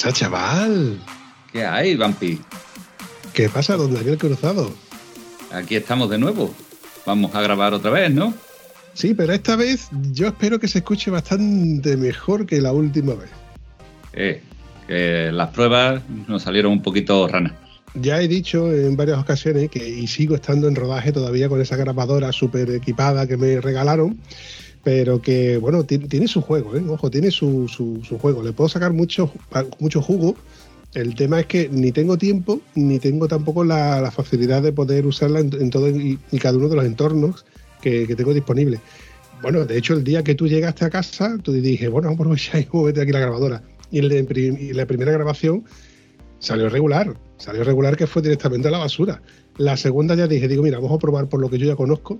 Pasa, chaval? ¿Qué hay, Vampi? ¿Qué pasa, don Daniel Cruzado? Aquí estamos de nuevo. Vamos a grabar otra vez, ¿no? Sí, pero esta vez yo espero que se escuche bastante mejor que la última vez. Eh, que las pruebas nos salieron un poquito ranas. Ya he dicho en varias ocasiones que y sigo estando en rodaje todavía con esa grabadora súper equipada que me regalaron pero que, bueno, tiene, su juego, ¿eh? Ojo, tiene su, su, juego. Le puedo sacar mucho, mucho jugo. El tema es que ni tengo tiempo, ni tengo tampoco la, facilidad de poder usarla en, todo y, cada uno de los entornos que, tengo disponibles. Bueno, de hecho, el día que tú llegaste a casa, tú dije, bueno, vamos a aprovechar y meter aquí la grabadora. Y, el la primera grabación salió regular, salió regular que fue directamente a la basura. La segunda ya dije, digo, mira, vamos a probar por lo que yo ya conozco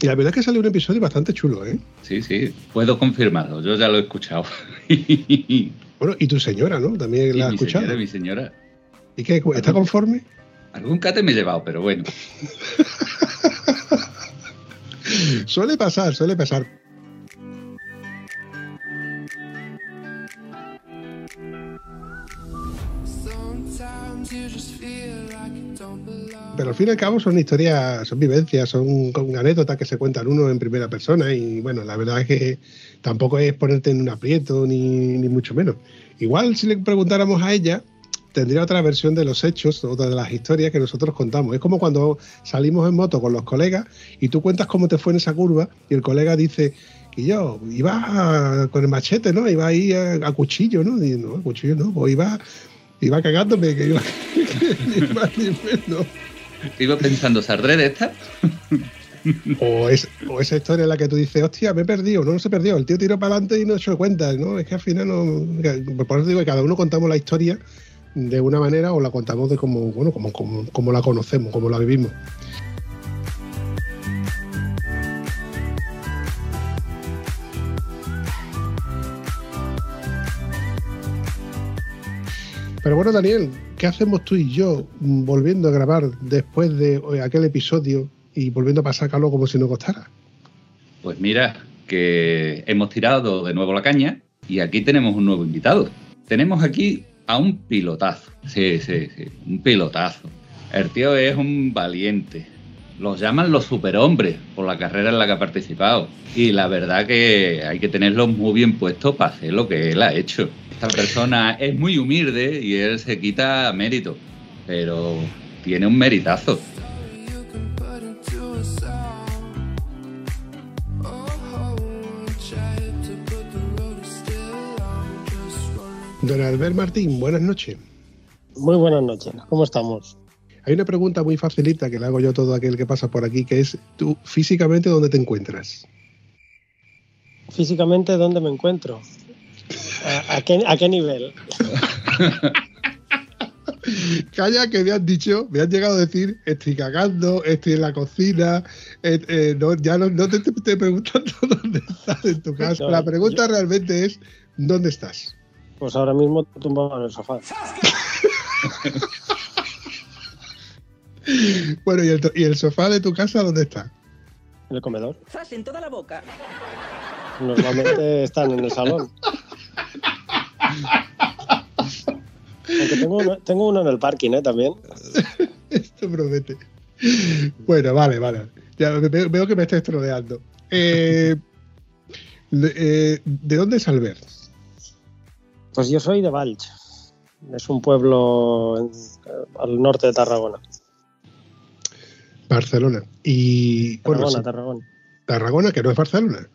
y la verdad es que salió un episodio bastante chulo, ¿eh? Sí, sí, puedo confirmarlo, yo ya lo he escuchado. bueno, y tu señora, ¿no? También la ha escuchado. Señora, mi señora. ¿Y qué? ¿Está conforme? Algún cate me he llevado, pero bueno. suele pasar, suele pasar. Pero al fin y al cabo son historias, son vivencias, son, anécdotas que se cuentan uno en primera persona y bueno, la verdad es que tampoco es ponerte en un aprieto ni, ni mucho menos. Igual si le preguntáramos a ella, tendría otra versión de los hechos, otra de las historias que nosotros contamos. Es como cuando salimos en moto con los colegas y tú cuentas cómo te fue en esa curva y el colega dice que yo iba con el machete, ¿no? Iba ahí a, cuchillo, ¿no? Y no, a cuchillo no, pues iba, iba cagándome, que iba, ni menos. Iba pensando, ¿saldré de esta? o, es, o esa historia en la que tú dices, hostia, me he perdido, no, no se perdió, el tío tiró para adelante y no se dio cuenta, ¿no? Es que al final no. Por eso digo que cada uno contamos la historia de una manera o la contamos de como, bueno, como, como, como la conocemos, como la vivimos. Pero bueno, Daniel, ¿qué hacemos tú y yo volviendo a grabar después de eh, aquel episodio y volviendo a pasar calor como si no costara? Pues mira, que hemos tirado de nuevo la caña y aquí tenemos un nuevo invitado. Tenemos aquí a un pilotazo. Sí, sí, sí, un pilotazo. El tío es un valiente. Los llaman los superhombres por la carrera en la que ha participado. Y la verdad que hay que tenerlo muy bien puesto para hacer lo que él ha hecho esta persona es muy humilde y él se quita mérito, pero tiene un meritazo. Don Albert Martín, buenas noches. Muy buenas noches, ¿cómo estamos? Hay una pregunta muy facilita que le hago yo a todo aquel que pasa por aquí, que es, ¿tú físicamente dónde te encuentras? Físicamente, ¿dónde me encuentro? ¿A, qué, nivel? Calla que me han dicho, me han llegado a decir, estoy cagando, estoy en la cocina, eh, eh, ya no, te estoy preguntando dónde estás en tu casa. la pregunta realmente es, ¿dónde estás? Pues ahora mismo tumbado en el sofá. bueno, ¿y el, ¿y el, sofá de tu casa dónde está? En el comedor. en toda la boca. Normalmente están en el salón. Aunque tengo uno, en el parking, ¿eh? También. Esto promete. Bueno, vale, vale. Ya veo, que me estás troleando. Eh, eh, de, dónde es Albert? Pues yo soy de Valch. Es un pueblo al norte de Tarragona. Barcelona. Y, Tarragona, Tarragona. Tarragona, que no es Barcelona.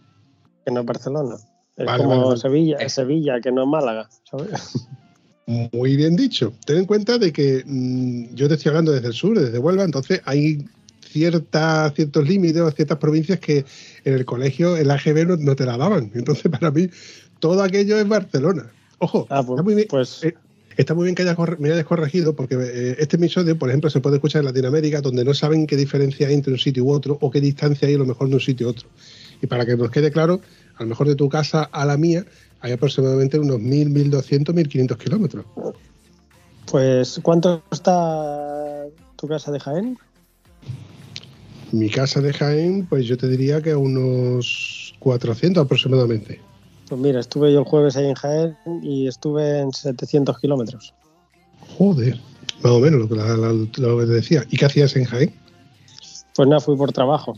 Que no es Barcelona. Es como Sevilla, es Sevilla, que no es Málaga. Muy bien dicho. Ten en cuenta de que mm, yo te estoy hablando desde el sur, desde Huelva, entonces hay ciertos límites o ciertas provincias que en el colegio el AGB no, no te la daban. Entonces, para mí, todo aquello es Barcelona. Ojo, Ah, pues, está muy bien, pues- eh, está muy bien que hayas me hayas corregido, porque eh, este episodio, por ejemplo, se puede escuchar en Latinoamérica, donde no saben qué diferencia hay entre un sitio u otro, o qué distancia hay a lo mejor de un sitio u otro. Y para que nos quede claro, a lo mejor de tu casa a la mía hay aproximadamente unos 1.000, 1.200, 1.500 kilómetros. Pues, ¿cuánto está tu casa de Jaén? Mi casa de Jaén, pues yo te diría que a unos 400 aproximadamente. Pues mira, estuve yo el jueves ahí en Jaén y estuve en 700 kilómetros. Joder, más o menos lo que, la- la- lo que te decía. ¿Y qué hacías en Jaén? Pues nada, fui por trabajo.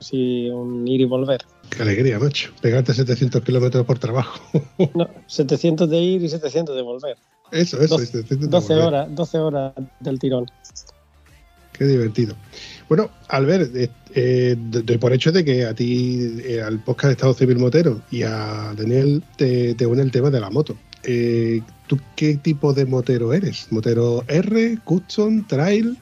Así, un ir y volver. Qué alegría, macho. Pegarte 700 kilómetros por trabajo. No, 700 de ir y 700 de volver. eso, eso. 12, 700 12 volver. horas, 12 horas del tirón. Qué divertido. Bueno, Albert, eh, eh, doy por hecho de que a ti, eh, al podcast de Estado Civil Motero y a Daniel te, te une el tema de la moto. Eh, ¿Tú qué tipo de motero eres? ¿Motero R, custom, trail?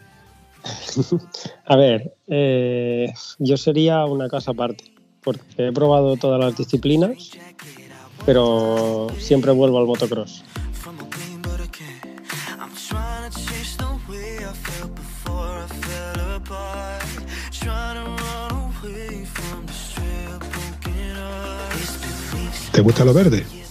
A ver, eh, yo sería una casa aparte, porque he probado todas las disciplinas, pero siempre vuelvo al motocross. ¿Te gusta lo verde?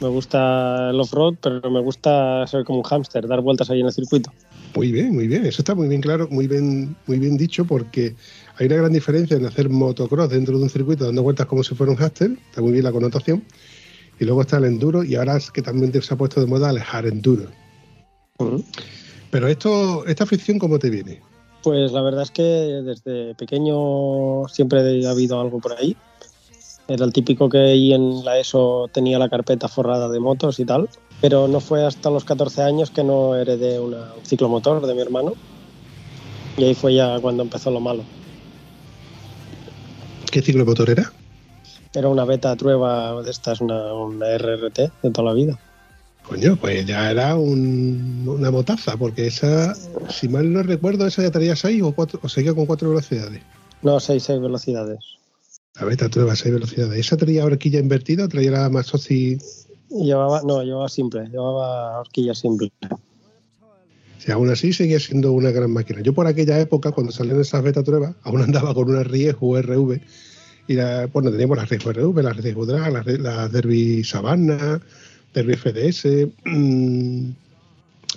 Me gusta el off-road, pero me gusta ser como un hámster, dar vueltas ahí en el circuito. Muy bien, muy bien. Eso está muy bien claro, muy bien, muy bien dicho, porque hay una gran diferencia en hacer motocross dentro de un circuito dando vueltas como si fuera un hámster. Está muy bien la connotación. Y luego está el enduro, y ahora es que también se ha puesto de moda el hard enduro. Pero esto, esta afición, ¿cómo te viene? Pues la verdad es que desde pequeño siempre ha habido algo por ahí. Era el típico que ahí en la ESO tenía la carpeta forrada de motos y tal. Pero no fue hasta los 14 años que no heredé una, un ciclomotor de mi hermano. Y ahí fue ya cuando empezó lo malo. ¿Qué ciclomotor era? Era una beta trueba de estas, una, una RRT de toda la vida. Coño, pues ya era un- una motaza, porque esa, si mal no recuerdo, esa ya traía 6 o, cuatro, o seguía con 4 velocidades. No, 6, 6 velocidades. La beta prueba 6 velocidades. ¿Esa traía horquilla invertida o traía la más soci? Y Llevaba, no, llevaba simple, llevaba horquilla simple. Si aún así seguía siendo una gran máquina. Yo por aquella época, cuando salieron esas beta pruebas, aún andaba con una Riesgo RV. Y la- bueno, teníamos las Riesgo RV, las Riesgo Drag, las, Derby Savannah, Derby FDS, mm,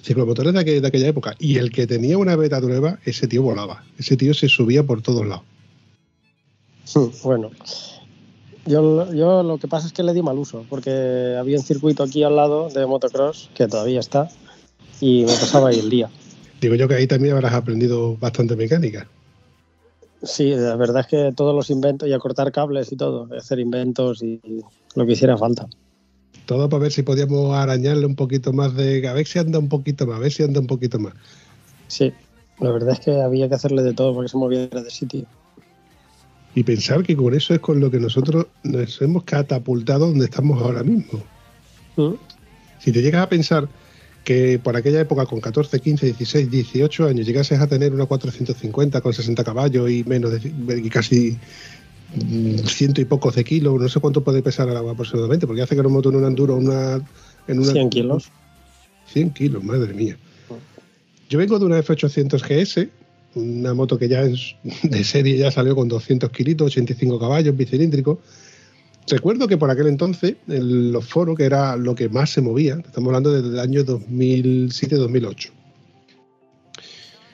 ciclomotores de aquella época. Y el que tenía una beta prueba, ese tío volaba. Ese tío se subía por todos lados. Bueno, yo, yo lo que pasa es que le di mal uso, porque había un circuito aquí al lado de motocross, que todavía está, y me pasaba ahí el día. Digo yo que ahí también habrás aprendido bastante mecánica. Sí, la verdad es que todos los inventos, y a cortar cables y todo, hacer inventos y lo que hiciera falta. Todo para ver si podíamos arañarle un poquito más de. A ver si anda un poquito más, a ver si anda un poquito más. Sí, la verdad es que había que hacerle de todo para que se moviera de sitio. Y pensar que con eso es con lo que nosotros nos hemos catapultado donde estamos ahora mismo. ¿Mm? Si te llegas a pensar que por aquella época, con 14, 15, 16, 18 años, llegases a tener una 450 con 60 caballos y menos de y casi ciento y pocos de kilos, no sé cuánto puede pesar el agua aproximadamente, porque hace que nos moto en un enduro una, en una 100 kilos. 100 kilos, madre mía. Yo vengo de una F800 GS, una moto que ya es de serie ya salió con 200 kilitos, 85 caballos, bicilíndrico. Recuerdo que por aquel entonces, en los foros, que era lo que más se movía, estamos hablando desde el año 2007-2008,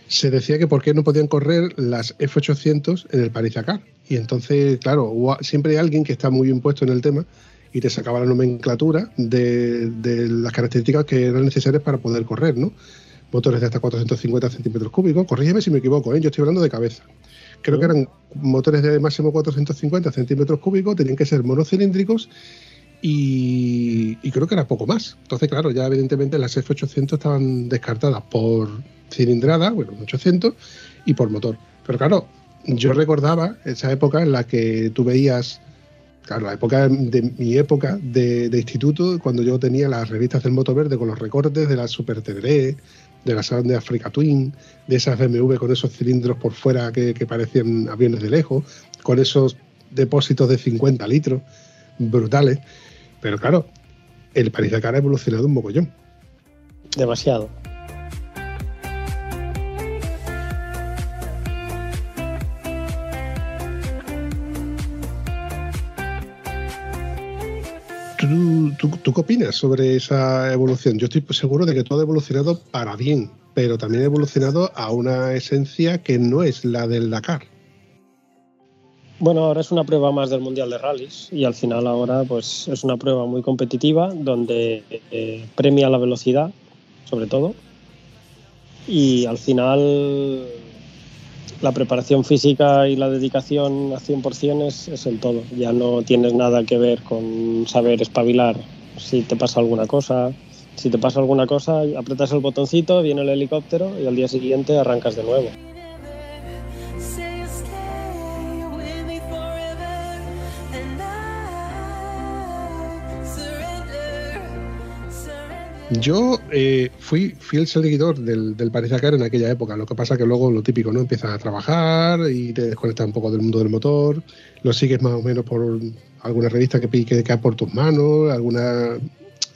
se decía que por qué no podían correr las F800 en el Paris-Dakar. Y entonces, claro, siempre hay alguien que está muy bien puesto en el tema y te sacaba la nomenclatura de las características que eran necesarias para poder correr, ¿no? Motores de hasta 450 centímetros cúbicos. Corrígeme si me equivoco, ¿eh? yo estoy hablando de cabeza. Creo que eran motores de máximo 450 centímetros cúbicos, tenían que ser monocilíndricos y, y creo que era poco más. Entonces, claro, ya evidentemente las F800 estaban descartadas por cilindrada, bueno, un 800, y por motor. Pero claro, yo recordaba esa época en la que tú veías Claro, la época de mi época de, de instituto, cuando yo tenía las revistas del Moto Verde con los recortes de la Super Teneré, de la de Africa Twin, de esas BMW con esos cilindros por fuera que, que parecían aviones de lejos, con esos depósitos de 50 litros brutales. Pero claro, el París Dakar ha evolucionado un mogollón. Demasiado. ¿Tú, qué opinas sobre esa evolución? Yo estoy seguro de que todo ha evolucionado para bien, pero también ha evolucionado a una esencia que no es la del Dakar. Bueno, ahora es una prueba más del Mundial de Rallys y al final ahora pues es una prueba muy competitiva donde eh, premia la velocidad, sobre todo, y al final la preparación física y la dedicación a 100% es, es el todo. Ya no tienes nada que ver con saber espabilar si te pasa alguna cosa. Si te pasa alguna cosa, apretas el botoncito, viene el helicóptero y al día siguiente arrancas de nuevo. Yo eh, fui fiel seguidor del, del París Dakar en aquella época. Lo que pasa que luego lo típico, ¿no? Empiezas a trabajar y te desconectas un poco del mundo del motor. Lo sigues más o menos por alguna revista que, que cae por tus manos, alguna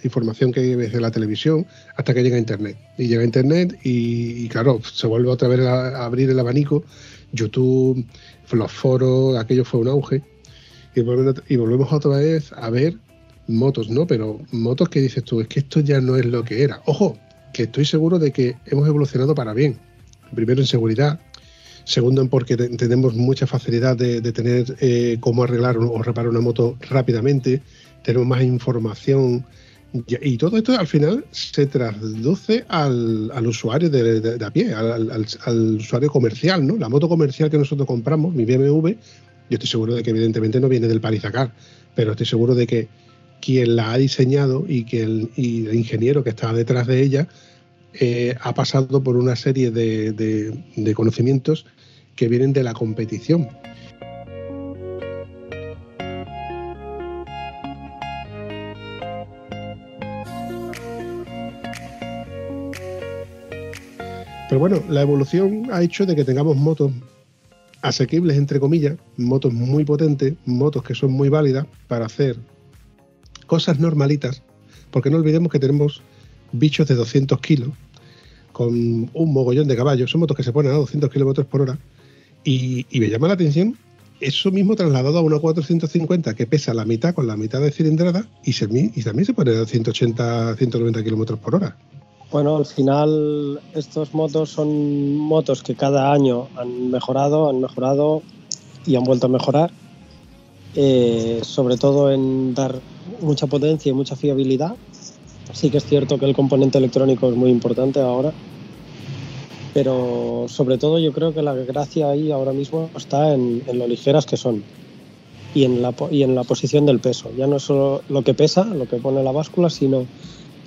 información que ves de la televisión, hasta que llega Internet. Y llega Internet y, claro, se vuelve otra vez a, a abrir el abanico. YouTube, los foros, aquello fue un auge. Y volvemos, y volvemos otra vez a ver motos, ¿no? Pero motos que dices tú, es que esto ya no es lo que era. Ojo, que estoy seguro de que hemos evolucionado para bien. Primero en seguridad, segundo porque te- tenemos mucha facilidad de, tener eh, cómo arreglar o reparar una moto rápidamente, tenemos más información y, todo esto al final se traduce al, usuario de, de- a pie, al, usuario comercial, ¿no? La moto comercial que nosotros compramos, mi BMW, yo estoy seguro de que evidentemente no viene del Paris Dakar, pero estoy seguro de que quien la ha diseñado y que y el ingeniero que está detrás de ella eh, ha pasado por una serie de, de- de conocimientos que vienen de la competición. Pero bueno, la evolución ha hecho de que tengamos motos asequibles, entre comillas, motos muy potentes, motos que son muy válidas para hacer cosas normalitas, porque no olvidemos que tenemos bichos de 200 kilos con un mogollón de caballos, son motos que se ponen a 200 kilómetros por hora, y, me llama la atención eso mismo trasladado a una 450 que pesa la mitad con la mitad de cilindrada y también se pone a 180, 190 kilómetros por hora. Bueno, al final estos motos son motos que cada año han mejorado, han mejorado y han vuelto a mejorar, eh, sobre todo en dar mucha potencia y mucha fiabilidad. Sí que es cierto que el componente electrónico es muy importante ahora, pero sobre todo yo creo que la gracia ahí ahora mismo está en, lo ligeras que son y en, la, y en la posición del peso. Ya no es solo lo que pesa, lo que pone la báscula, sino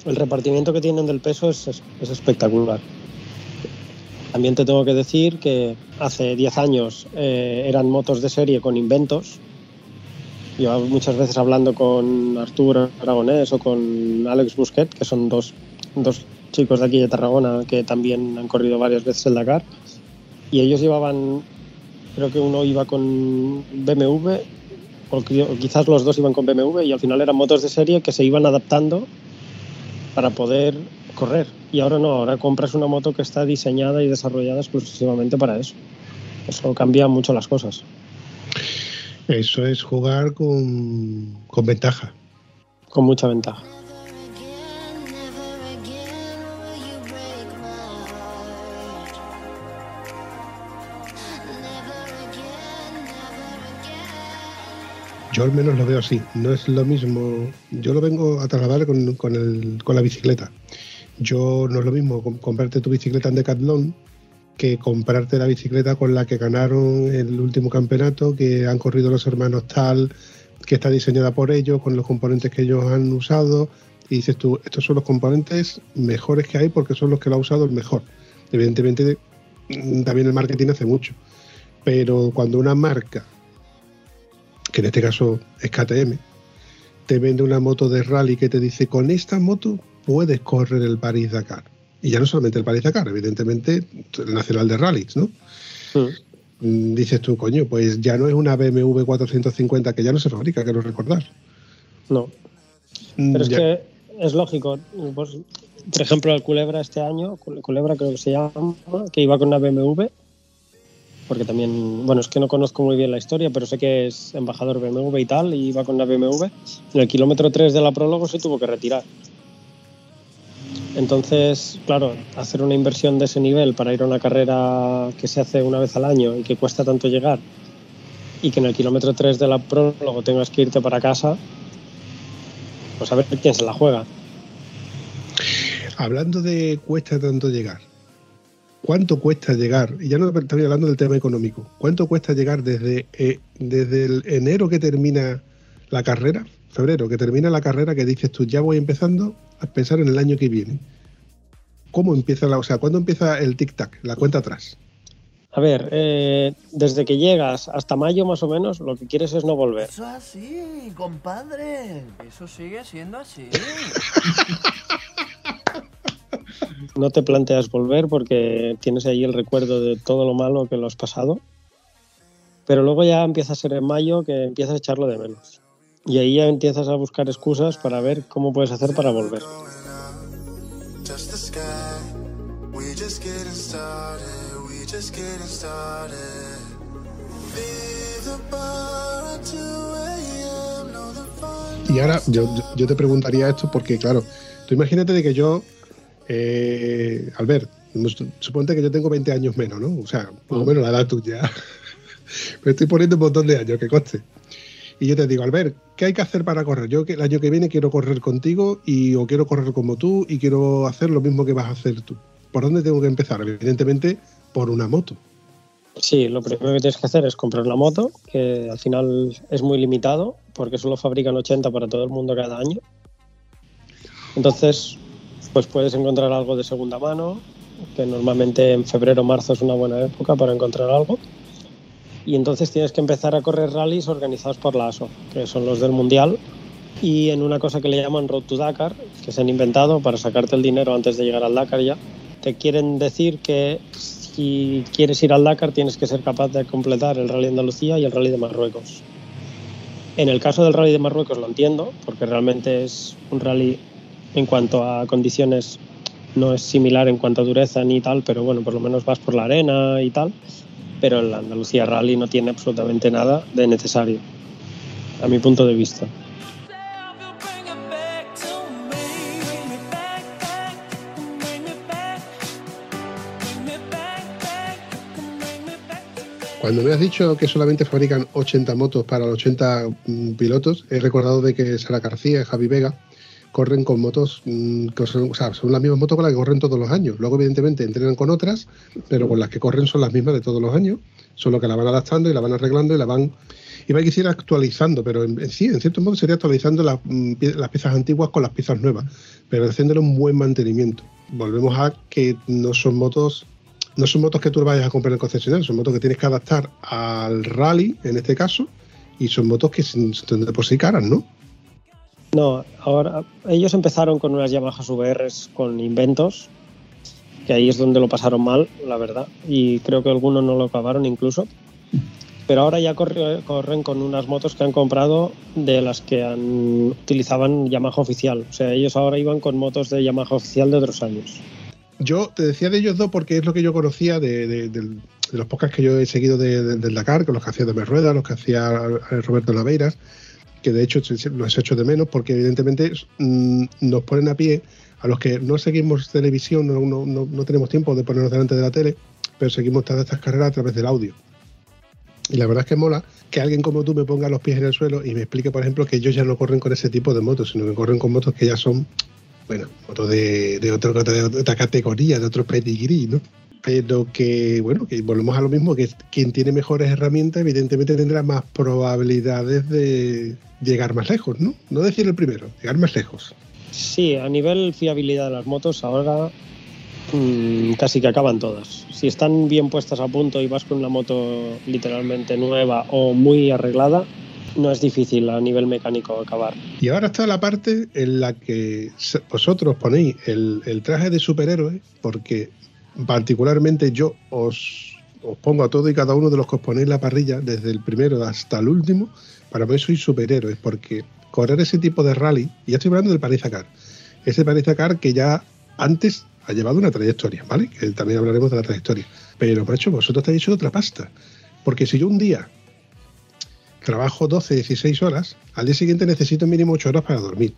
el repartimiento que tienen del peso es, es- es espectacular. También te tengo que decir que hace 10 años eh, eran motos de serie con inventos. Yo muchas veces hablando con Arturo Aragonés o con Alex Busquet, que son dos, dos chicos de aquí de Tarragona que también han corrido varias veces el Dakar. Y ellos llevaban, creo que uno iba con BMW, o quizás los dos iban con BMW, y al final eran motos de serie que se iban adaptando para poder correr. Y ahora no, ahora compras una moto que está diseñada y desarrollada exclusivamente para eso. Eso cambia mucho las cosas. Eso es jugar con, con ventaja. Con mucha ventaja. Yo al menos lo veo así. No es lo mismo. Yo lo vengo a trasladar con, con, el- con la bicicleta. Yo no es lo mismo com- comprarte tu bicicleta en Decathlon que comprarte la bicicleta con la que ganaron el último campeonato, que han corrido los hermanos tal, que está diseñada por ellos, con los componentes que ellos han usado. Y dices tú, estos son los componentes mejores que hay porque son los que lo ha usado el mejor. Evidentemente, mm, también el marketing hace mucho. Pero cuando una marca que en este caso es KTM, te vende una moto de rally que te dice con esta moto puedes correr el París Dakar. Y ya no solamente el París Dakar, evidentemente el Nacional de Rallys, ¿no? Mm, Dices tú, coño, pues ya no es una BMW 450 que ya no se fabrica, quiero recordar. No. Mm, Pero es que es lógico. Pues, por ejemplo, el Culebra este año, Cul- Culebra creo que se llama, que iba con una BMW, porque también, bueno, es que no conozco muy bien la historia, pero sé que es embajador BMW y tal, y iba con una BMW. En el kilómetro 3 de la prólogo se tuvo que retirar. Entonces, claro, hacer una inversión de ese nivel para ir a una carrera que se hace una vez al año y que cuesta tanto llegar, y que en el kilómetro 3 de la prólogo tengas que irte para casa, pues a ver quién se la juega. Hablando de cuesta tanto llegar, ¿cuánto cuesta llegar? Y ya no estoy hablando del tema económico. ¿Cuánto cuesta llegar desde, eh, desde el enero que termina la carrera, febrero que termina la carrera, que dices tú, ya voy empezando a pensar en el año que viene? ¿Cómo empieza la, o sea, cuándo empieza el tic-tac, la cuenta atrás? A ver, eh, desde que llegas hasta mayo más o menos, lo que quieres es no volver. Eso es así, compadre. Eso sigue siendo así. No te planteas volver porque tienes ahí el recuerdo de todo lo malo que lo has pasado. Pero luego ya empieza a ser en mayo que empiezas a echarlo de menos. Y ahí ya empiezas a buscar excusas para ver cómo puedes hacer para volver. touch the sky. We just getting started. We just getting started. Leave the bar at 2 a.m. No, the fun Y ahora yo, yo- yo te preguntaría esto porque, claro, tú imagínate de que yo, eh, Albert, suponte que yo tengo 20 años menos, ¿no? O sea, más o menos la edad tuya. Me estoy poniendo un montón de años, que coste. Y yo te digo, Albert, ¿qué hay que hacer para correr? Yo el año que viene quiero correr contigo y o quiero correr como tú y quiero hacer lo mismo que vas a hacer tú. ¿Por dónde tengo que empezar? Evidentemente, por una moto. Sí, lo primero que tienes que hacer es comprar una moto, que al final es muy limitado, porque solo fabrican 80 para todo el mundo cada año. Entonces, pues puedes encontrar algo de segunda mano, que normalmente en febrero o marzo es una buena época para encontrar algo. Y entonces tienes que empezar a correr rallies organizados por la ASO, que son los del Mundial, y en una cosa que le llaman Road to Dakar, que se han inventado para sacarte el dinero antes de llegar al Dakar ya. Te quieren decir que si quieres ir al Dakar tienes que ser capaz de completar el Rally de Andalucía y el Rally de Marruecos. En el caso del Rally de Marruecos lo entiendo, porque realmente es un rally en cuanto a condiciones no es similar en cuanto a dureza ni tal, pero bueno, por lo menos vas por la arena y tal. Pero el Andalucía Rally no tiene absolutamente nada de necesario, a mi punto de vista. Cuando me has dicho que solamente fabrican 80 motos para los 80 mm, pilotos, he recordado de que Sara García y Javi Vega corren con motos mm, que son, o sea, son las mismas motos con las que corren todos los años. Luego, evidentemente, entrenan con otras, pero con las que corren son las mismas de todos los años, solo que la van adaptando y la van arreglando y la van. Iba a decir actualizando, pero en, sí, en cierto modo sería actualizando las, mm, las piezas antiguas con las piezas nuevas, pero haciéndole un buen mantenimiento. Volvemos a que no son motos no son motos que tú vayas a comprar en el concesionario, son motos que tienes que adaptar al rally, en este caso, y son motos que son de por sí caras, ¿no? No, ahora ellos empezaron con unas Yamaha VRs con inventos, que ahí es donde lo pasaron mal, la verdad, y creo que algunos no lo acabaron incluso. Pero ahora ya corre- corren con unas motos que han comprado de las que utilizaban Yamaha oficial. O sea, ellos ahora iban con motos de Yamaha oficial de otros años. Yo te decía de ellos dos porque es lo que yo conocía de, los podcasts que yo he seguido de- de- del Dakar, con los que hacía Domer Rueda, los que hacía Roberto Naveiras, que de hecho los he hecho de menos porque evidentemente mm, nos ponen a pie a los que no seguimos televisión, no, no- no- tenemos tiempo de ponernos delante de la tele, pero seguimos todas estas carreras a través del audio. Y la verdad es que mola que alguien como tú me ponga los pies en el suelo y me explique, por ejemplo, que ellos ya no corren con ese tipo de motos, sino que corren con motos que ya son, bueno, motos de, de, de otra categoría, de otro pedigrí, ¿no? Pero que, bueno, que volvemos a lo mismo, que quien tiene mejores herramientas, evidentemente tendrá más probabilidades de llegar más lejos, ¿no? No decir el primero, llegar más lejos. Sí, a nivel fiabilidad de las motos ahora mm, casi que acaban todas. Si están bien puestas a punto y vas con una moto literalmente nueva o muy arreglada, no es difícil a nivel mecánico acabar. Y ahora está la parte en la que vosotros ponéis el, el traje de superhéroe, porque particularmente yo os, os pongo a todo y cada uno de los que os ponéis la parrilla, desde el primero hasta el último, para mí sois superhéroes, porque correr ese tipo de rally, y ya estoy hablando del Paris Dakar, ese Paris Dakar que ya antes ha llevado una trayectoria, ¿vale? Que también hablaremos de la trayectoria. Pero, macho, vosotros estáis hecho otra pasta. Porque si yo un día trabajo 12, 16 horas, al día siguiente necesito mínimo 8 horas para dormir.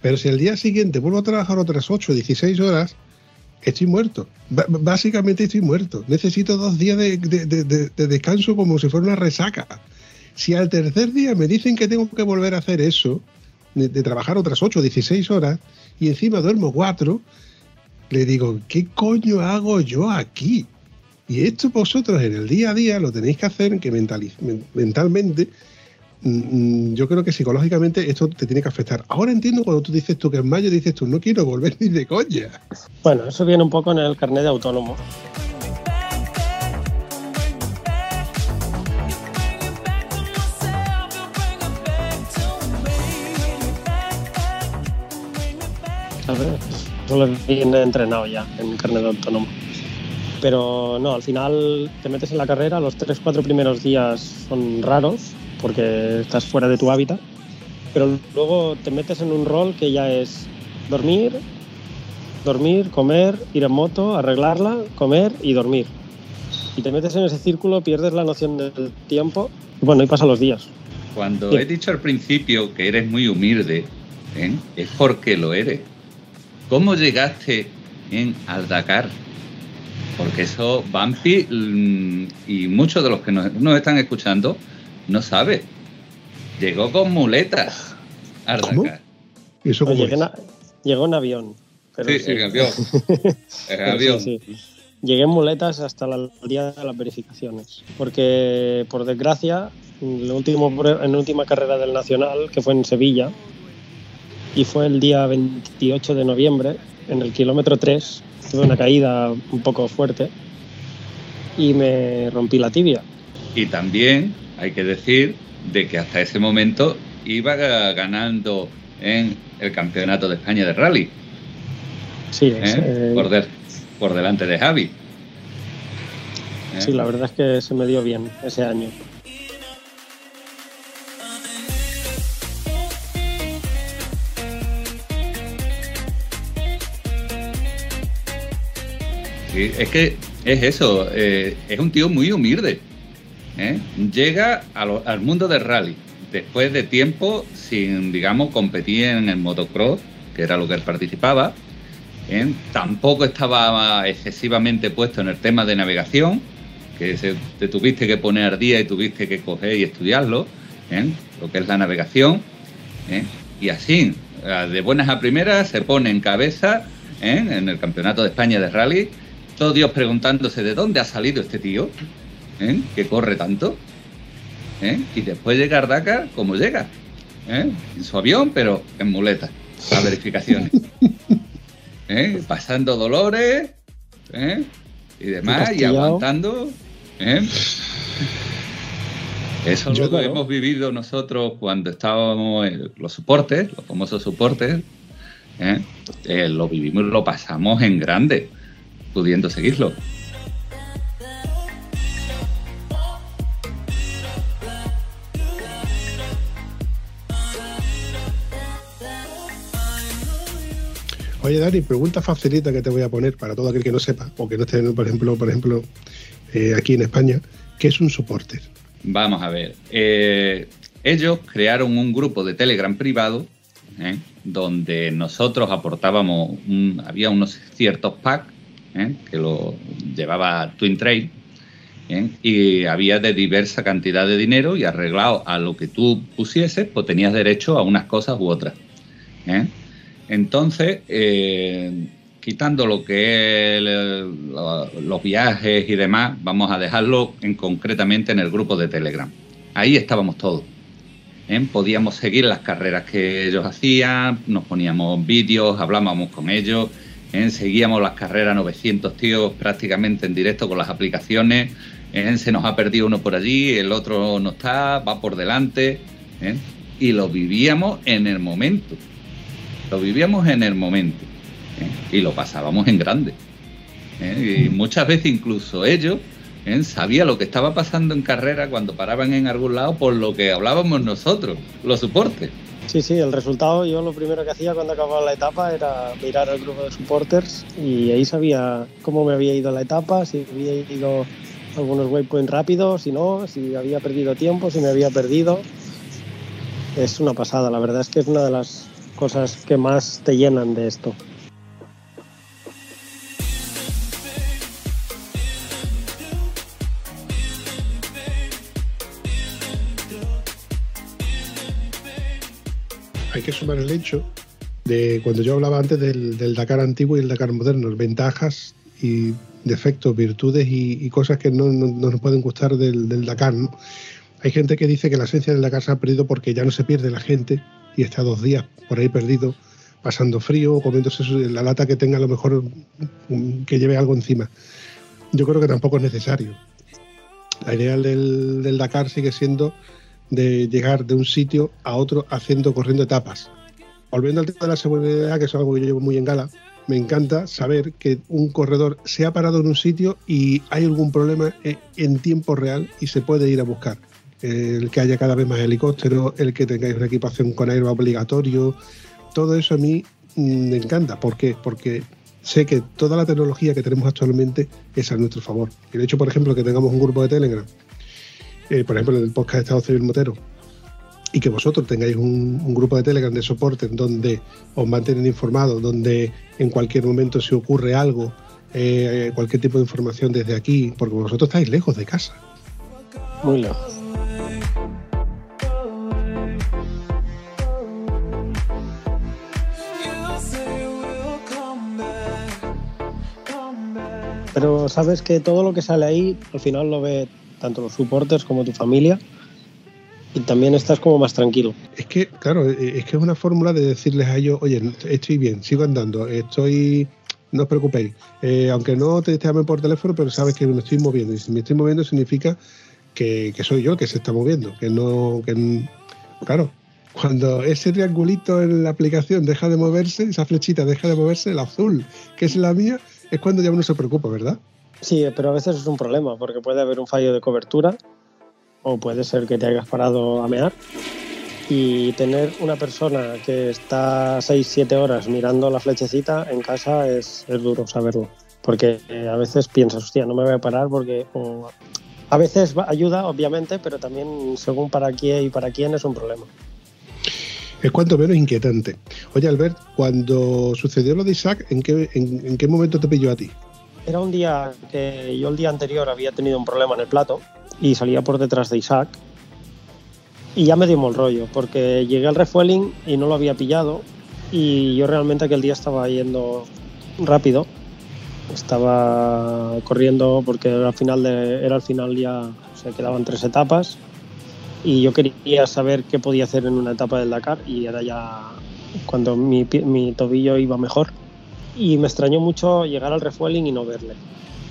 Pero si al día siguiente vuelvo a trabajar otras 8, 16 horas, estoy muerto. Básicamente estoy muerto. Necesito dos días de, de- de- de- de descanso como si fuera una resaca. Si al tercer día me dicen que tengo que volver a hacer eso, de, trabajar otras 8, 16 horas, y encima duermo 4, le digo, ¿qué coño hago yo aquí? Y esto vosotros en el día a día lo tenéis que hacer que mentalmente yo creo que psicológicamente esto te tiene que afectar. Ahora entiendo cuando tú dices tú que en mayo dices tú, no quiero volver ni de coña. Bueno, eso viene un poco en el carnet de autónomo. ¿sabes? Eso lo viene entrenado ya en carnet de autónomo. Pero no, al final te metes en la carrera, los 3-4 primeros días son raros porque estás fuera de tu hábitat, pero luego te metes en un rol que ya es dormir, dormir, comer, ir en moto, arreglarla, comer y dormir. Y te metes en ese círculo, pierdes la noción del tiempo y bueno, y pasan los días. Cuando Sí. he dicho al principio que eres muy humilde, ¿eh? es porque lo eres. ¿Cómo llegaste en al Dakar? Porque eso, Bumpy mm, y muchos de los que nos, nos están escuchando no saben. Llegó con muletas ¿Cómo? Llegó en avión. Pero Sí, sí. en avión. En Pero avión. sí, sí. Llegué en muletas hasta la- el día de las verificaciones. Porque, por desgracia, en, el último, prue- en la última carrera del Nacional, que fue en Sevilla, y fue el día 28 de noviembre, en el kilómetro 3, tuve una caída un poco fuerte y me rompí la tibia. Y también hay que decir de que hasta ese momento iba ga- ganando en el campeonato de España de rally, Sí, ¿eh? es, eh, por, del- por delante de Javi. ¿Eh? sí, la verdad es que se me dio bien ese año. Sí, es que es eso, eh, es un tío muy humilde. ¿Eh? Llega al mundo del rally después de tiempo sin, digamos, competir en el motocross, que era lo que él participaba. ¿eh? Tampoco estaba excesivamente puesto en el tema de navegación, que te tuviste que poner al día y tuviste que coger y estudiarlo, ¿eh? lo que es la navegación. Y así, de buenas a primeras, se pone en cabeza en el Campeonato de España de Rally. Todo Dios preguntándose de dónde ha salido este tío, ¿eh? que corre tanto. ¿eh? Y después llega a Dakar como llega, ¿eh? en su avión, pero en muleta, a verificaciones. Pasando dolores y demás, y aguantando. Eso Yo, lo claro. hemos vivido nosotros cuando estábamos en los soportes, los famosos soportes. ¿eh? Eh, lo vivimos y lo pasamos en grande, pudiendo seguirlo. Oye, Dani, pregunta facilita que te voy a poner para todo aquel que no sepa o que no esté, por ejemplo, por ejemplo eh, aquí en España. ¿Qué es un supporter? Vamos a ver. eh, ellos crearon un grupo de Telegram privado ¿eh? donde nosotros aportábamos, un- había unos ciertos packs que lo llevaba Twin Trail y había de diversa cantidad de dinero y arreglado a lo que tú pusieses, pues tenías derecho a unas cosas u otras. Entonces, eh, quitando lo que es los viajes y demás, vamos a dejarlo en, concretamente en el grupo de Telegram. Ahí estábamos todos. ¿eh? Podíamos seguir las carreras que ellos hacían, nos poníamos vídeos, hablábamos con ellos, ¿eh? seguíamos las carreras 900 tíos prácticamente en directo con las aplicaciones. Se nos ha perdido uno por allí, el otro no está, va por delante. Y lo vivíamos en el momento. Lo vivíamos en el momento. ¿eh? Y lo pasábamos en grande. ¿eh? Y muchas veces incluso ellos ¿eh? sabían lo que estaba pasando en carrera cuando paraban en algún lado por lo que hablábamos nosotros, los soportes. Sí, sí, el resultado yo lo primero que hacía cuando acababa la etapa era mirar al grupo de supporters y ahí sabía cómo me había ido la etapa, si había ido algunos waypoints rápidos, si no, si había perdido tiempo, si me había perdido. Es una pasada, la verdad es que es una de las cosas que más te llenan de esto. hay que sumar el hecho de cuando yo hablaba antes del, del Dakar antiguo y el Dakar moderno, ventajas y defectos, virtudes y, cosas que no, no- no nos pueden gustar del, del Dakar. Hay gente que dice que la esencia del Dakar se ha perdido porque ya no se pierde la gente y está dos días por ahí perdido, pasando frío o comiéndose la lata que tenga a lo mejor mm, que lleve algo encima. Yo creo que tampoco es necesario. La idea del, del Dakar sigue siendo de llegar de un sitio a otro haciendo, corriendo etapas. Volviendo al tema de la seguridad, que es algo que yo llevo muy en gala, me encanta saber que un corredor se ha parado en un sitio y hay algún problema e- en tiempo real y se puede ir a buscar. El que haya cada vez más helicópteros, el que tengáis una equipación con aire obligatorio, todo eso a mí mm, me encanta. ¿Por qué? Porque sé que toda la tecnología que tenemos actualmente es a nuestro favor. El hecho, por ejemplo, que tengamos un grupo de Telegram eh, por ejemplo, en el podcast de Estado Civil Motero, y que vosotros tengáis un, un grupo de Telegram de soporte en donde os mantienen informados, donde en cualquier momento si ocurre algo, eh, cualquier tipo de información desde aquí, porque vosotros estáis lejos de casa. Muy lejos. Pero sabes que todo lo que sale ahí al final lo ve tanto los supporters como tu familia y también estás como más tranquilo. Es que, claro, eh, es que es una fórmula de decirles a ellos, oye, estoy bien, sigo andando, estoy, no os preocupéis, Eh, aunque no te llamen por teléfono, pero sabes que me estoy moviendo, y si me estoy moviendo significa que, que soy yo el que se está moviendo, que no, que, claro, cuando ese triangulito en la aplicación deja de moverse, esa flechita deja de moverse, el azul, que es la mía, es cuando ya uno se preocupa, ¿verdad? Sí, pero a veces es un problema porque puede haber un fallo de cobertura o puede ser que te hayas parado a mear y tener una persona que está 6-7 horas mirando la flechecita en casa es, es duro saberlo. Porque eh, a veces piensas, hostia, no me voy a parar porque... a veces ayuda, obviamente, pero también según para quién y para quién es un problema. Es cuanto menos inquietante. Oye, Albert, cuando sucedió lo de Isaac, ¿en qué, en, en qué momento te pilló a ti? Era un día que yo el día anterior había tenido un problema en el plato y salía por detrás de Isaac y ya me dio mal rollo porque llegué al refueling y no lo había pillado y yo realmente aquel día estaba yendo rápido estaba corriendo porque era al final de, era al final ya se quedaban tres etapas y yo quería saber qué podía hacer en una etapa del Dakar y era ya cuando mi, mi tobillo iba mejor y me extrañó mucho llegar al refueling y no verle.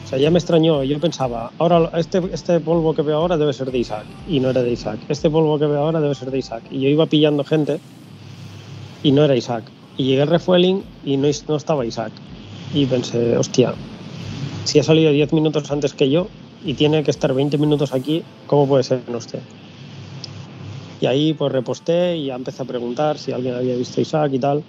O sea, ya me extrañó. Yo pensaba, ahora este, este polvo que veo ahora debe ser de Isaac. Y no era de Isaac. Este polvo que veo ahora debe ser de Isaac. Y yo iba pillando gente y no era Isaac. Y llegué al refueling y no, no estaba Isaac. Y pensé, hostia, si ha salido 10 minutos antes que yo y tiene que estar 20 minutos aquí, ¿cómo puede ser no usted? Y ahí pues reposté y ya empecé a preguntar si alguien había visto Isaac y tal.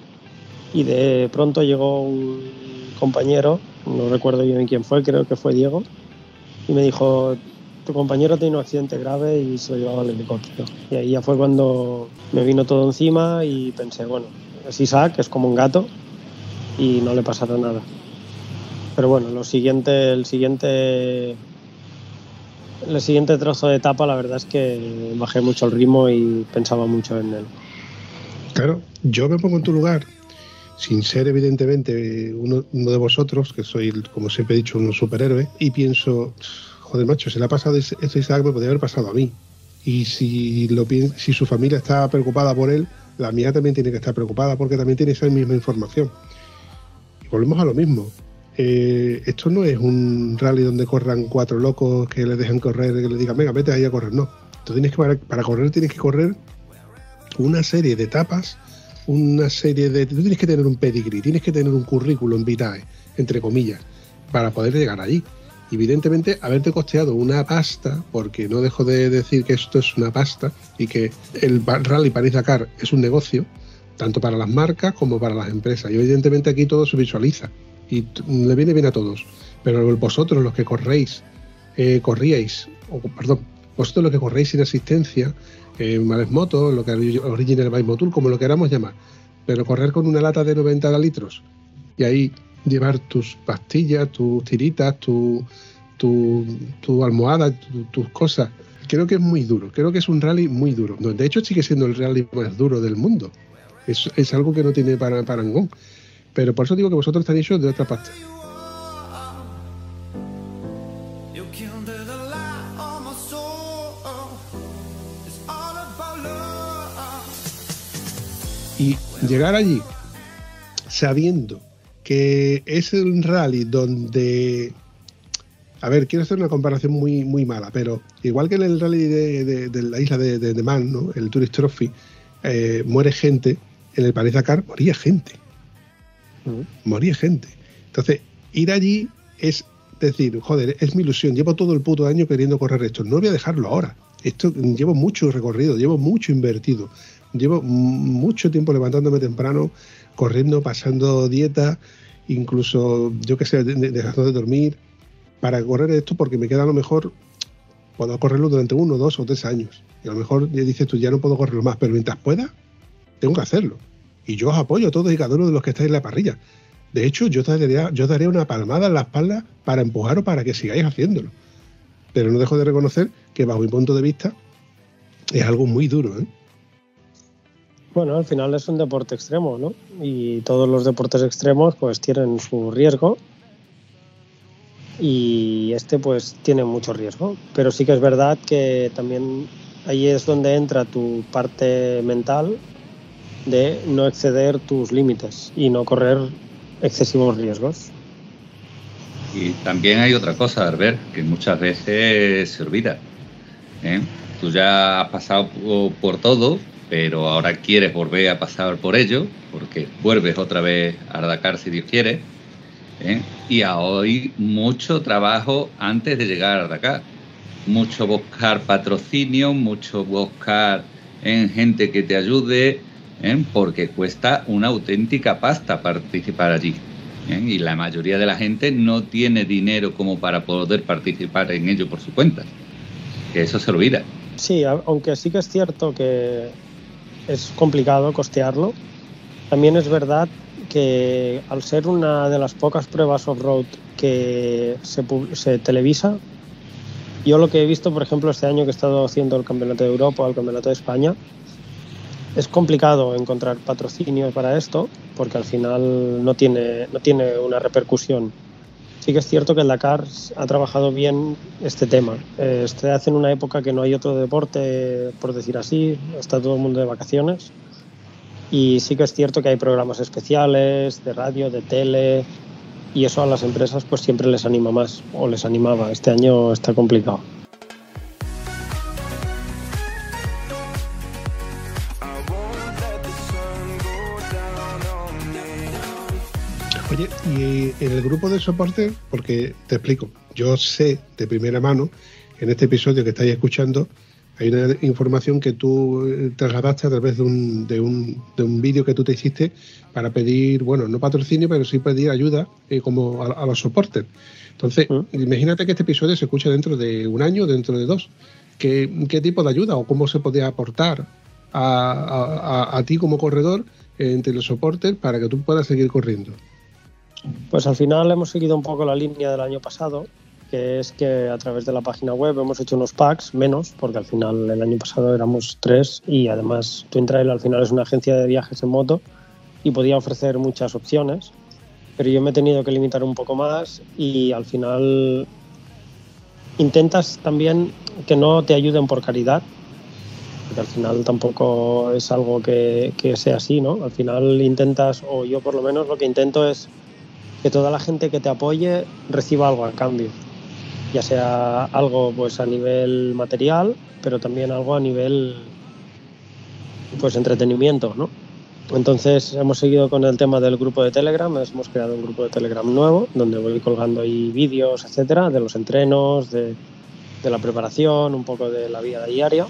Y de pronto llegó un compañero, no recuerdo bien quién fue, creo que fue Diego, y me dijo, tu compañero tiene un accidente grave y se lo llevaba al helicóptero. Y ahí ya fue cuando me vino todo encima y pensé, bueno, es Isaac, es como un gato y no le pasará nada. Pero bueno, lo siguiente, el siguiente el siguiente trozo de etapa la verdad es que bajé mucho el ritmo y pensaba mucho en él. Claro, yo me pongo en tu lugar, sin ser evidentemente uno, uno de vosotros, que soy, como siempre he dicho, un superhéroe, y pienso, joder, macho, se le ha pasado ese ese Isaac, me podría haber pasado a mí. Y si, lo, si su familia está preocupada por él, la mía también tiene que estar preocupada porque también tiene esa misma información. Y volvemos a lo mismo. Eh, esto no es un rally donde corran cuatro locos que le dejan correr, que le digan, venga, vete ahí a correr. No. Tú tienes que, para, correr, tienes que correr una serie de etapas, una serie de... Tú tienes que tener un pedigree, tienes que tener un currículum vitae, entre comillas, para poder llegar allí. Evidentemente, haberte costeado una pasta, porque no dejo de decir que esto es una pasta y que el Rally París-Dakar es un negocio, tanto para las marcas como para las empresas. Y evidentemente aquí todo se visualiza y le viene bien a todos. Pero vosotros, los que corréis, eh, corríais, o perdón, vosotros los que corréis sin asistencia, eh, Males Moto, lo que Original Bike Motul, como lo queramos llamar, pero correr con una lata de 90 litros y ahí llevar tus pastillas, tus tiritas, tu, tu, tu almohada, tu- tus cosas. Creo que es muy duro, creo que es un rally muy duro. De hecho, sigue siendo el rally más duro del mundo. Es, es algo que no tiene para- parangón. Pero por eso digo que vosotros estáis hechos de otra pasta. Y llegar allí sabiendo que es un rally donde. A ver, quiero hacer una comparación muy, muy mala, pero igual que en el rally de, de- de la isla de, de, Man, ¿no? el Tourist Trophy, eh, muere gente, en el París Dakar moría gente. Moría gente. Entonces, ir allí es decir, joder, es mi ilusión, llevo todo el puto año queriendo correr esto, no voy a dejarlo ahora. Esto llevo mucho recorrido, llevo mucho invertido, llevo mucho tiempo levantándome temprano, corriendo, pasando dieta, incluso, yo qué sé, de- de- dejando de dormir, para correr esto porque me queda a lo mejor, puedo correrlo durante uno, dos o tres años. Y a lo mejor dices tú, ya no puedo correrlo más, pero mientras pueda, tengo que hacerlo. Y yo os apoyo a todos y cada uno de los que estáis en la parrilla. De hecho, yo daría, daría una palmada en la espalda para empujaros para que sigáis haciéndolo. Pero no dejo de reconocer que, bajo mi punto de vista, es algo muy duro. ¿eh? Bueno, al final es un deporte extremo, ¿no? Y todos los deportes extremos pues tienen su riesgo y este pues tiene mucho riesgo. Pero sí que es verdad que también ahí es donde entra tu parte mental de no exceder tus límites y no correr excesivos riesgos. Y también hay otra cosa, Albert, que muchas veces se olvida. ¿eh? Tú ya has pasado po- por todo, pero ahora quieres volver a pasar por ello, porque vuelves otra vez a Dakar si Dios quiere. ¿eh? Y hay mucho trabajo antes de llegar a Dakar. Mucho buscar patrocinio, mucho buscar en gente que te ayude, ¿eh? porque cuesta una auténtica pasta participar allí. ¿eh? Y la mayoría de la gente no tiene dinero como para poder participar en ello por su cuenta. Que eso se olvida. Sí, aunque sí que es cierto que es complicado costearlo, también es verdad que al ser una de las pocas pruebas off-road que se, se televisa, yo lo que he visto, por ejemplo, este año que he estado haciendo el Campeonato de Europa el Campeonato de España, es complicado encontrar patrocinio para esto porque al final no tiene, no tiene una repercusión. Sí que es cierto que el Dakar ha trabajado bien este tema. Eh, se hace en una época que no hay otro deporte, por decir así, está todo el mundo de vacaciones. Y sí que es cierto que hay programas especiales de radio, de tele, y eso a las empresas pues siempre les anima más, o les animaba. Este año está complicado. Y en el grupo de soporte, porque te explico, yo sé de primera mano, en este episodio que estáis escuchando, hay una información que tú eh, trasladaste a través de un, de un, de un vídeo que tú te hiciste para pedir, bueno, no patrocinio, pero sí pedir ayuda eh, como a, a los soportes. Entonces, imagínate que este episodio se escucha dentro de un año, dentro de dos. ¿Qué, qué tipo de ayuda o cómo se podía aportar a, a- a- a ti como corredor entre los soportes para que tú puedas seguir corriendo? Pues al final hemos seguido un poco la línea del año pasado, que es que a través de la página web hemos hecho unos packs, menos, porque al final el año pasado éramos tres y además Twin Trail al final es una agencia de viajes en moto y podía ofrecer muchas opciones, pero yo me he tenido que limitar un poco más y al final intentas también que no te ayuden por caridad, porque al final tampoco es algo que, que sea así, ¿no? Al final intentas, o yo por lo menos lo que intento es que toda la gente que te apoye reciba algo a cambio, ya sea algo pues a nivel material, pero también algo a nivel pues entretenimiento, ¿no? Entonces hemos seguido con el tema del grupo de Telegram, hemos creado un grupo de Telegram nuevo donde voy colgando ahí vídeos, etcétera, de los entrenos, de, de la preparación, un poco de la vida diaria,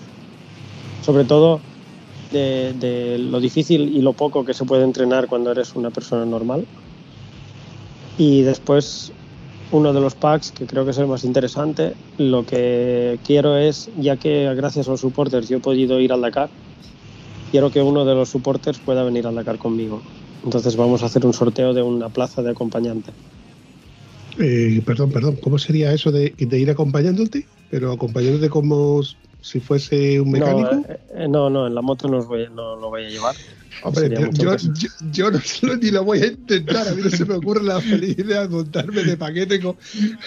sobre todo de, de lo difícil y lo poco que se puede entrenar cuando eres una persona normal. Y después uno de los packs que creo que es el más interesante, lo que quiero es, ya que gracias a los supporters yo he podido ir al Dakar, quiero que uno de los supporters pueda venir al Dakar conmigo. Entonces vamos a hacer un sorteo de una plaza de acompañante. Eh, perdón, perdón, ¿cómo sería eso de, de ir acompañándote? Pero acompañándote como si fuese un mecánico. No, eh, eh, no, no, en la moto no, os voy, no lo voy a llevar. Hombre, yo, mucho yo, peso. yo- yo no solo ni lo voy a intentar, a mí no se me ocurre la feliz idea de montarme de paquete con,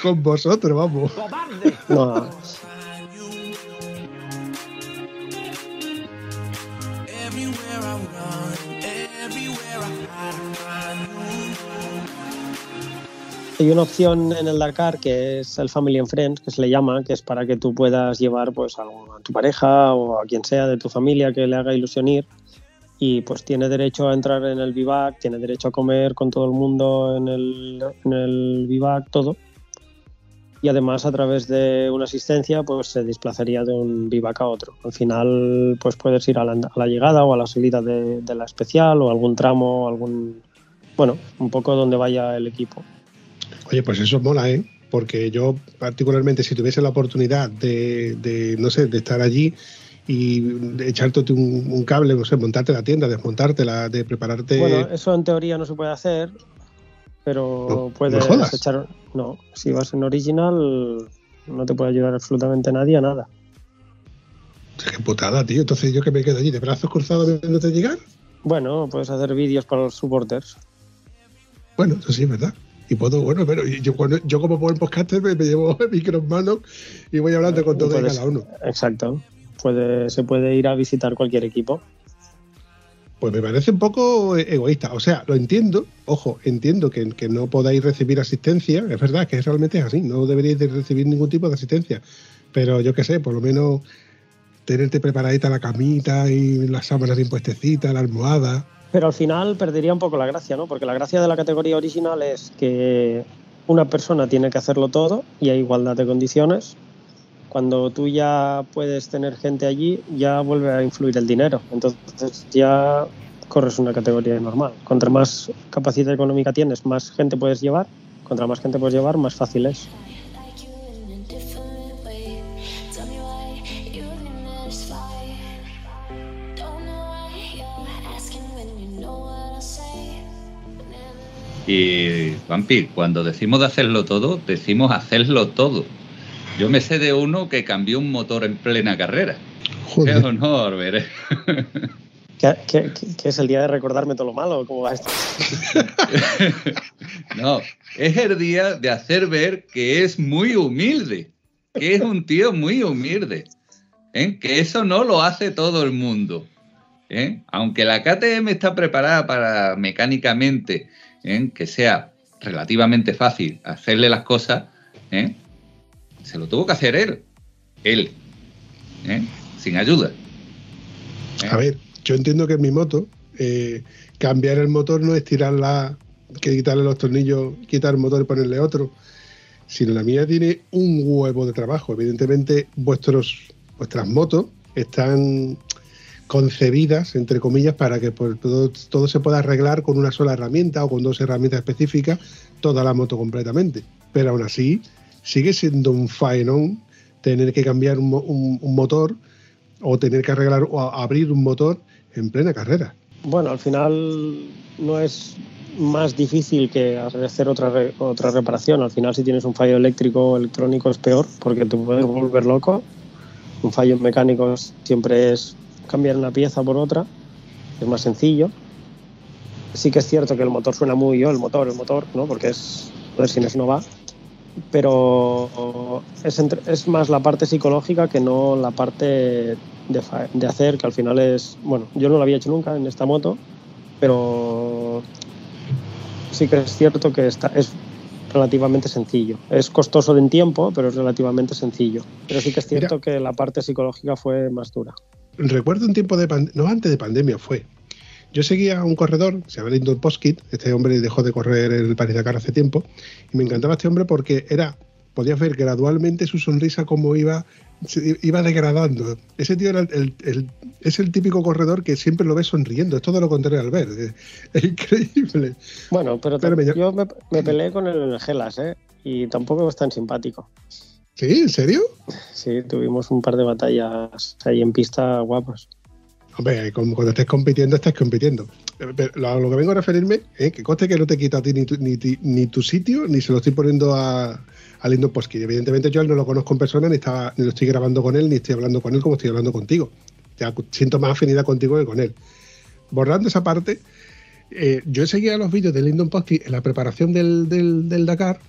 con vosotros, vamos. No, Everywhere I run, everywhere I hide, I find you. Hay una opción en el Dakar que es el Family and Friends, que se le llama, que es para que tú puedas llevar pues, a, a tu pareja o a quien sea de tu familia que le haga ilusión ir y pues tiene derecho a entrar en el vivac, tiene derecho a comer con todo el mundo en el, en el vivac, todo. Y además a través de una asistencia pues se desplazaría de un vivac a otro. Al final pues puedes ir a la, a la llegada o a la salida de, de la especial o algún tramo, algún... Bueno, un poco donde vaya el equipo. Oye, pues eso mola, ¿eh? Porque yo, particularmente, si tuviese la oportunidad de, de, no sé, de estar allí y echarte un, un cable, no sé, montarte la tienda, desmontártela, de prepararte. Bueno, eso en teoría no se puede hacer, pero No, puedes no echar. No, si vas en original, no te puede ayudar absolutamente nadie a nada. Qué putada, tío. Entonces yo que me quedo allí de brazos cruzados viéndote llegar. Bueno, puedes hacer vídeos para los supporters. Bueno, eso sí es verdad. Y puedo, bueno, pero yo, cuando, yo como buen podcaster me, me llevo el micro en mano y voy hablando con todo y cada uno. Exacto. Puede, se puede ir a visitar cualquier equipo. Pues me parece un poco egoísta. O sea, lo entiendo, ojo, entiendo que, que no podáis recibir asistencia. Es verdad que realmente es así, no deberíais de recibir ningún tipo de asistencia. Pero yo qué sé, por lo menos tenerte preparadita la camita y las sábanas bien puestecitas, la almohada. Pero al final perdería un poco la gracia, ¿no? Porque la gracia de la categoría original es que una persona tiene que hacerlo todo y hay igualdad de condiciones. Cuando tú ya puedes tener gente allí, ya vuelve a influir el dinero. Entonces ya corres una categoría normal. Contra más capacidad económica tienes, más gente puedes llevar. Contra más gente puedes llevar, más fácil es. Y, Vampi, cuando decimos de hacerlo todo, decimos hacerlo todo. Yo me sé de uno que cambió un motor en plena carrera. Qué honor, veré. ¿Qué, qué- qué- qué es el día de recordarme todo lo malo? ¿Cómo va esto? No, es el día de hacer ver que es muy humilde, que es un tío muy humilde, ¿eh? que eso no lo hace todo el mundo. ¿eh? Aunque la KTM está preparada para mecánicamente ¿eh? que sea relativamente fácil hacerle las cosas, ¿eh? Se lo tuvo que hacer él, él, ¿eh? sin ayuda. ¿eh? A ver, yo entiendo que en mi moto, eh, cambiar el motor no es tirarla, que quitarle los tornillos, quitar el motor y ponerle otro. Sino la mía tiene un huevo de trabajo. Evidentemente, vuestros, vuestras motos están concebidas, entre comillas, para que todo, todo se pueda arreglar con una sola herramienta o con dos herramientas específicas, toda la moto completamente. Pero aún así, sigue siendo un faenón tener que cambiar un, mo- un- un motor o tener que arreglar o abrir un motor en plena carrera. Bueno, al final no es más difícil que hacer otra, otra reparación. Al final, si tienes un fallo eléctrico o electrónico, es peor porque te puedes volver loco. Un fallo mecánico siempre es cambiar una pieza por otra, es más sencillo. Sí que es cierto que el motor suena muy yo, el motor, el motor, ¿no? porque es, a ver si no va. Pero es, entre- es más la parte psicológica que no la parte de, de hacer, que al final es, bueno, yo no lo había hecho nunca en esta moto, pero sí que es cierto que está, es relativamente sencillo. Es costoso en tiempo, pero es relativamente sencillo. Pero sí que es cierto que la parte psicológica fue más dura. recuerdo un tiempo de pandemia, no antes de pandemia fue. Yo seguía a un corredor, se llama Lyndon Poskit, este hombre dejó de correr el Paris Dakar hace tiempo, y me encantaba este hombre porque era, podías ver gradualmente su sonrisa como iba, iba degradando. Ese tío era el, el- el- es el típico corredor que siempre lo ves sonriendo, es todo lo contrario al ver, es, es increíble. Bueno, pero, Pero me- yo me, me peleé con el Gelas, ¿eh? Y tampoco es tan simpático. ¿Sí? ¿En serio? Sí, tuvimos un par de batallas ahí en pista guapas. Hombre, cuando estés compitiendo, estás compitiendo. Pero lo, que vengo a referirme es que coste que no te quita a ti ni tu, sitio, ni se lo estoy poniendo a, a Lindo Posky. Evidentemente yo no lo conozco en persona, ni, estaba, ni lo estoy grabando con él, ni estoy hablando con él como estoy hablando contigo. Ya siento más afinidad contigo que con él. Borrando esa parte, eh, yo seguía los vídeos de Lyndon Posky en la preparación del, del Dakar,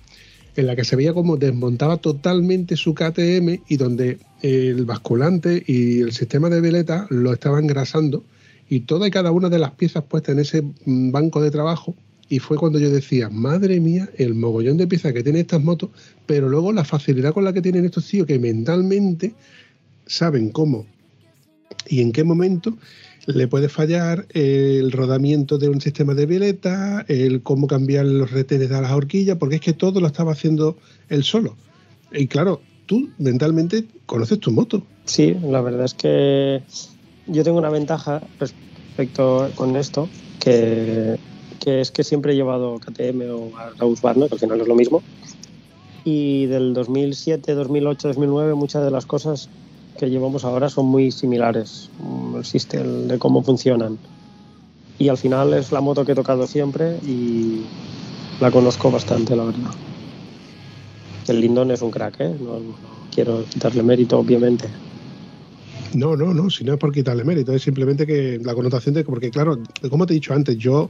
en la que se veía cómo desmontaba totalmente su KTM y donde el basculante y el sistema de veleta lo estaban engrasando y toda y cada una de las piezas puestas en ese mm, banco de trabajo. Y fue cuando yo decía, madre mía, el mogollón de piezas que tienen estas motos, pero luego la facilidad con la que tienen estos tíos que mentalmente saben cómo y en qué momento le puede fallar el rodamiento de un sistema de violeta, el cómo cambiar los retenes de las horquillas, porque es que todo lo estaba haciendo él solo. Y claro, tú mentalmente conoces tu moto. Sí, la verdad es que yo tengo una ventaja respecto con esto, que, que es que siempre he llevado KTM o Husqvarna, que al final es lo mismo. Y del 2007, 2008, 2009, muchas de las cosas que llevamos ahora son muy similares, mm, el sistema de cómo funcionan. Y al final es la moto que he tocado siempre y la conozco bastante, la verdad. El Lindon es un crack, ¿eh? no, quiero quitarle mérito, obviamente. No, no, no, si no es por quitarle mérito, es simplemente que la connotación de, porque claro, como te he dicho antes, yo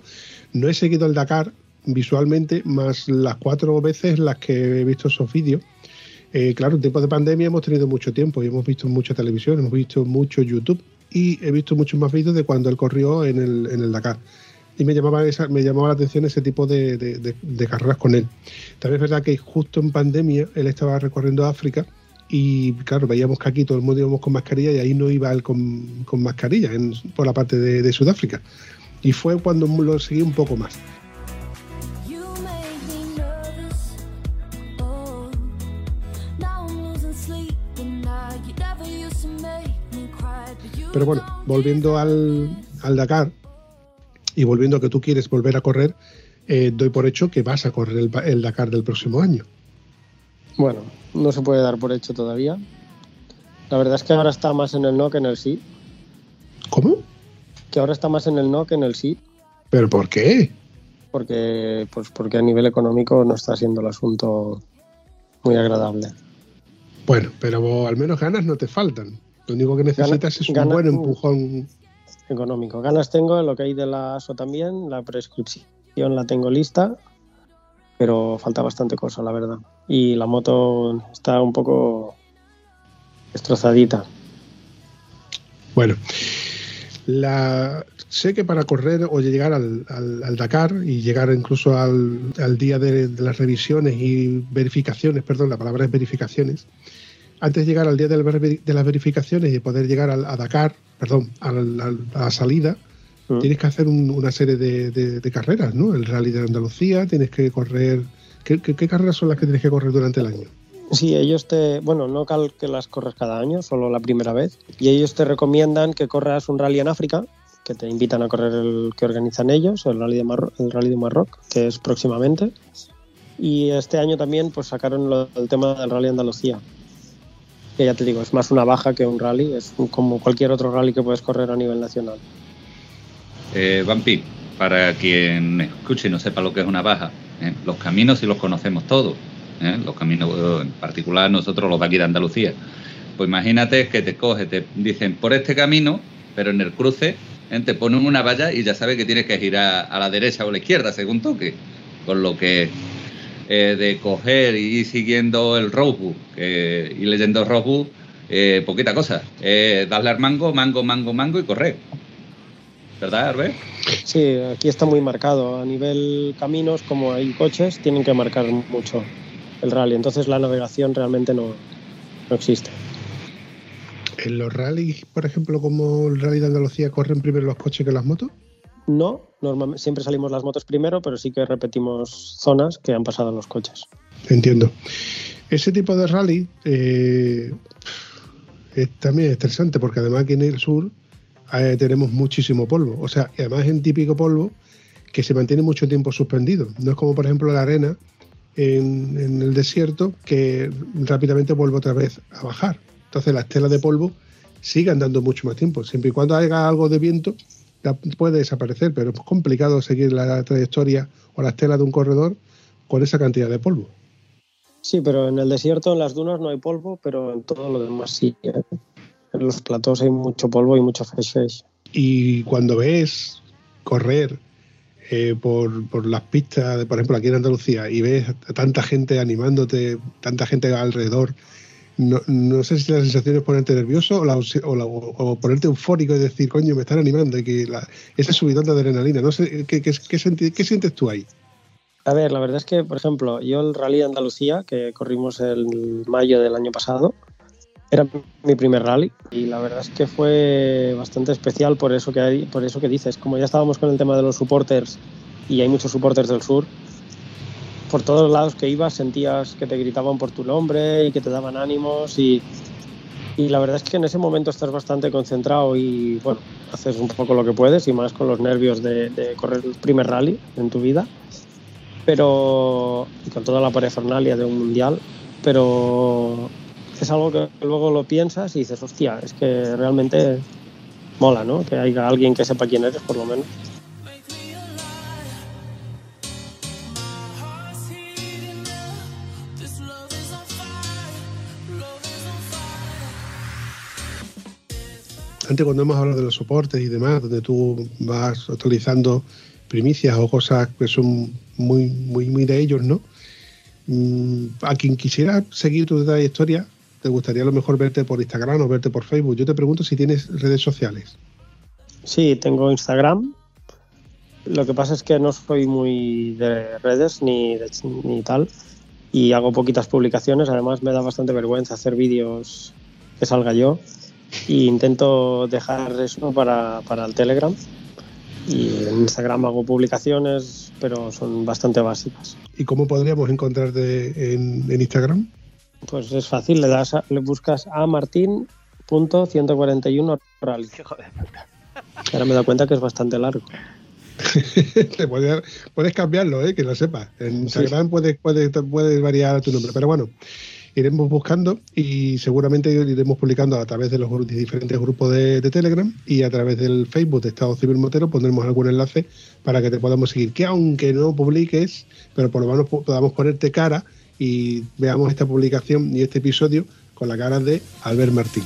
no he seguido el Dakar visualmente más las cuatro veces las que he visto esos vídeos. Eh, claro, en tiempos de pandemia hemos tenido mucho tiempo y hemos visto mucha televisión, hemos visto mucho YouTube y he visto muchos más vídeos de cuando él corrió en el, en el Dakar. Y me llamaba, esa, me llamaba la atención ese tipo de, carreras con él. También es verdad que justo en pandemia él estaba recorriendo África y claro, veíamos que aquí todo el mundo íbamos con mascarilla y ahí no iba él con, con mascarilla en- por la parte de, de Sudáfrica. Y fue cuando lo seguí un poco más. Pero bueno, volviendo al, al Dakar y volviendo a que tú quieres volver a correr, eh, doy por hecho que vas a correr el, el Dakar del próximo año. Bueno, no se puede dar por hecho todavía. La verdad es que ahora está más en el no que en el sí. ¿Cómo? Que ahora está más en el no que en el sí. ¿Pero por qué? Porque, pues porque a nivel económico no está siendo el asunto muy agradable. Bueno, pero al menos ganas no te faltan. Lo único que necesitas es un buen empujón. Económico. Ganas tengo, lo que hay de la ASO también, la prescripción la tengo lista, pero falta bastante cosa, la verdad. Y la moto está un poco destrozadita. Bueno, la, sé que para correr o llegar al, al- al Dakar y llegar incluso al, al día de, de las revisiones y verificaciones, perdón, la palabra es verificaciones, antes de llegar al día de, las verificaciones y poder llegar al, a Dakar, perdón, a la salida, Mm. tienes que hacer un- una serie de, de- de carreras, ¿no? El Rally de Andalucía, tienes que correr... ¿qué, qué, qué carreras son las que tienes que correr durante el año? Sí, ellos te, bueno, no cal que las corras cada año, solo la primera vez. Y ellos te recomiendan que corras un rally en África, que te invitan a correr el que organizan ellos, el rally de Marro- el rally de Marroc, que es próximamente. Y este año también pues sacaron lo- el tema del rally de Andalucía. Que ya te digo, es más una baja que un rally, es como cualquier otro rally que puedes correr a nivel nacional. Eh, Vampi, para quien escuche y no sepa lo que es una baja, ¿eh? los caminos sí los conocemos todos. ¿eh? Los caminos, en particular nosotros los de aquí de Andalucía. Pues imagínate que te coge, te dicen por este camino, pero en el cruce ¿eh? te ponen una valla y ya sabes que tienes que girar a la derecha o a la izquierda según toque. Con lo que eh, de coger y ir siguiendo el roadbook eh, y leyendo el roadbook, eh, poquita cosa. Eh, darle al mango, mango, mango, mango y correr. ¿Verdad, Arbel? Sí, aquí está muy marcado. A nivel caminos, como hay coches, tienen que marcar mucho el rally. Entonces la navegación realmente no, no existe. ¿En los rallies, por ejemplo, como el rally de Andalucía, corren primero los coches que las motos? No, normalmente siempre salimos las motos primero, pero sí que repetimos zonas que han pasado los coches. Entiendo. Ese tipo de rally eh, es también porque además aquí en el sur eh, tenemos muchísimo polvo. O sea, además es un típico polvo que se mantiene mucho tiempo suspendido. No es como, por ejemplo, la arena en, en el desierto que rápidamente vuelve otra vez a bajar. Entonces la estela de polvo sigue andando mucho más tiempo. Siempre y cuando haya algo de viento, puede desaparecer, pero es complicado seguir la trayectoria o la estela de un corredor con esa cantidad de polvo. Sí, pero en el desierto, en las dunas no hay polvo, pero en todo lo demás sí. ¿eh? En los platós hay mucho polvo y mucho fresh fresh. Y cuando ves correr eh, por, por las pistas, de, por ejemplo, aquí en Andalucía, y ves a tanta gente animándote, tanta gente alrededor, no, no sé si la sensación es ponerte nervioso o, la- o la- o ponerte eufórico y decir, coño, me están animando, y que la- ese subidón de adrenalina. No sé, ¿qué, qué, qué senti- qué sientes tú ahí? A ver, la verdad es que, por ejemplo, yo el Rally de Andalucía, que corrimos el mayo del año pasado, era mi primer rally y la verdad es que fue bastante especial por eso que hay, por eso que dices. Como ya estábamos con el tema de los supporters y hay muchos supporters del sur, por todos lados que ibas sentías que te gritaban por tu nombre y que te daban ánimos y, y la verdad es que en ese momento estás bastante concentrado y bueno, haces un poco lo que puedes y más con los nervios de, correr el primer rally en tu vida pero con toda la parafernalia de un mundial, pero es algo que luego lo piensas y dices, hostia, es que realmente mola, ¿no? Que haya alguien que sepa quién eres, por lo menos. Antes cuando hemos hablado de los soportes y demás, donde tú vas actualizando primicias o cosas que son muy, muy, muy de ellos, ¿no? Mm, A quien quisiera seguir tu trayectoria, te gustaría a lo mejor verte por Instagram o verte por Facebook. Yo te pregunto si tienes redes sociales. Sí, tengo Instagram. Lo que pasa es que no soy muy de redes ni, de- ni tal. Y hago poquitas publicaciones. Además, me da bastante vergüenza hacer vídeos que salga yo. Y intento dejar eso para, para el Telegram. Y en Instagram hago publicaciones, pero son bastante básicas. ¿Y cómo podríamos encontrarte en, en Instagram? Pues es fácil, le das a- le buscas a martin.141 rally. Ahora me da cuenta que es bastante largo. Te puedes, puedes cambiarlo, ¿eh? que lo sepas. En Instagram puedes, puedes, puedes variar tu nombre, pero bueno, iremos buscando y seguramente iremos publicando a través de los diferentes grupos de, de Telegram y a través del Facebook de Estado Civil Motero pondremos algún enlace para que te podamos seguir. Que aunque no publiques, pero por lo menos po- podamos ponerte cara y veamos esta publicación y este episodio con la cara de Albert Martín.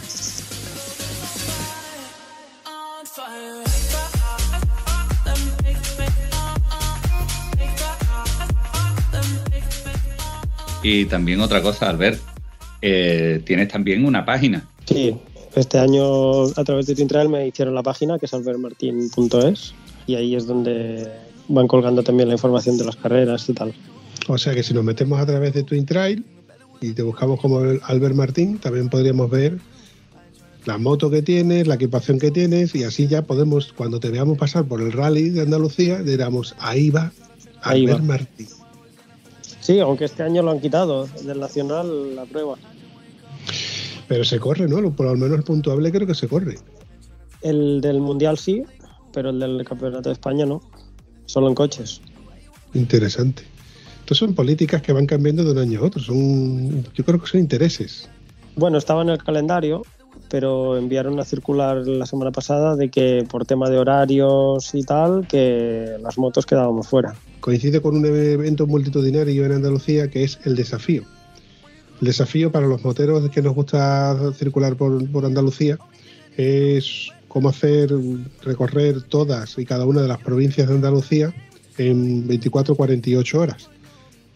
Y también otra cosa, Albert, eh, tienes también una página. Sí, este año a través de Twintrail me hicieron la página que es albertmartin.es y ahí es donde van colgando también la información de las carreras y tal. O sea que si nos metemos a través de Twin Trail y te buscamos como Albert Martín, también podríamos ver la moto que tienes, la equipación que tienes y así ya podemos, cuando te veamos pasar por el rally de Andalucía, diramos, ahí va Ahí Albert va. Martín. Sí, aunque este año lo han quitado del Nacional la prueba. Pero se corre, ¿no? Por lo menos el puntuable creo que se corre. El del Mundial sí, pero el del Campeonato de España no. Solo en coches. Interesante. Entonces son políticas que van cambiando de un año a otro. Son, yo creo que son intereses. Bueno, estaba en el calendario, pero enviaron una circular la semana pasada de que por tema de horarios y tal, que las motos quedábamos fuera. coincide con un evento multitudinario en Andalucía que es el desafío. El desafío para los moteros que nos gusta circular por, por Andalucía es cómo hacer recorrer todas y cada una de las provincias de Andalucía en 24-48 horas.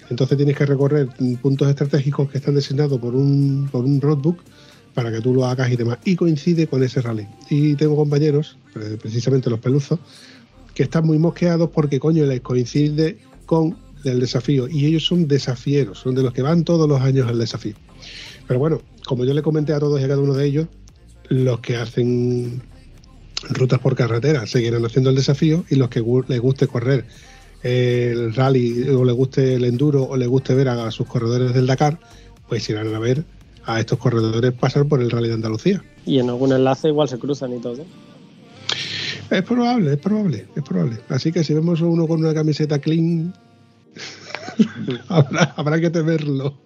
Entonces tienes que recorrer puntos estratégicos que están designados por un, por un roadbook para que tú lo hagas y demás. Y coincide con ese rally. Y tengo compañeros, pre- precisamente los peluzos, que están muy mosqueados porque coño les coincide con el desafío y ellos son desafieros, son de los que van todos los años al desafío. Pero bueno, como yo le comenté a todos y a cada uno de ellos, los que hacen rutas por carretera seguirán haciendo el desafío y los que les guste correr el rally o les guste el enduro o les guste ver a sus corredores del Dakar, pues irán a ver a estos corredores pasar por el rally de Andalucía. Y en algún enlace igual se cruzan y todo. Es probable, es probable, es probable. Así que si vemos a uno con una camiseta clean, habrá, habrá que temerlo.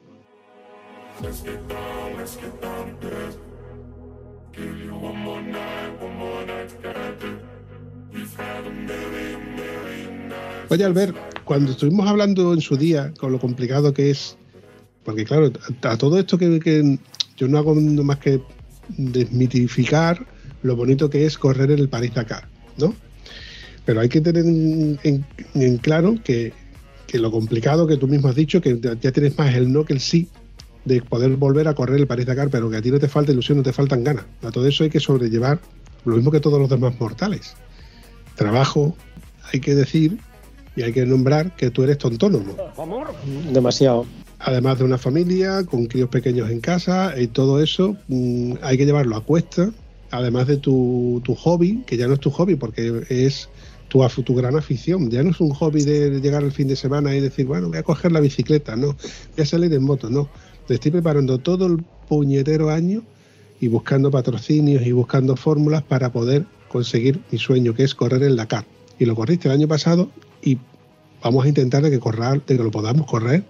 Oye, Albert, cuando estuvimos hablando en su día con lo complicado que es, porque claro, a, todo esto que, yo no hago más que desmitificar lo bonito que es correr en el París-Dakar, ¿no? Pero hay que tener en, claro que, que lo complicado que tú mismo has dicho, que ya tienes más el no que el sí de poder volver a correr el París-Dakar, pero que a ti no te falta ilusión, no te faltan ganas. A todo eso hay que sobrellevar lo mismo que todos los demás mortales. Trabajo, hay que decir y hay que nombrar que tú eres tu autónomo Demasiado. Además de una familia, con críos pequeños en casa y todo eso, mm, hay que llevarlo a cuesta, además de tu, tu hobby, que ya no es tu hobby porque es tu, tu gran afición, ya no es un hobby de llegar el fin de semana y decir, bueno, voy a coger la bicicleta, no, voy a salir en moto, no, te estoy preparando todo el puñetero año y buscando patrocinios y buscando fórmulas para poder conseguir mi sueño, que es correr el Dakar. Y lo corriste el año pasado y vamos a intentar de que, corra- de que lo podamos correr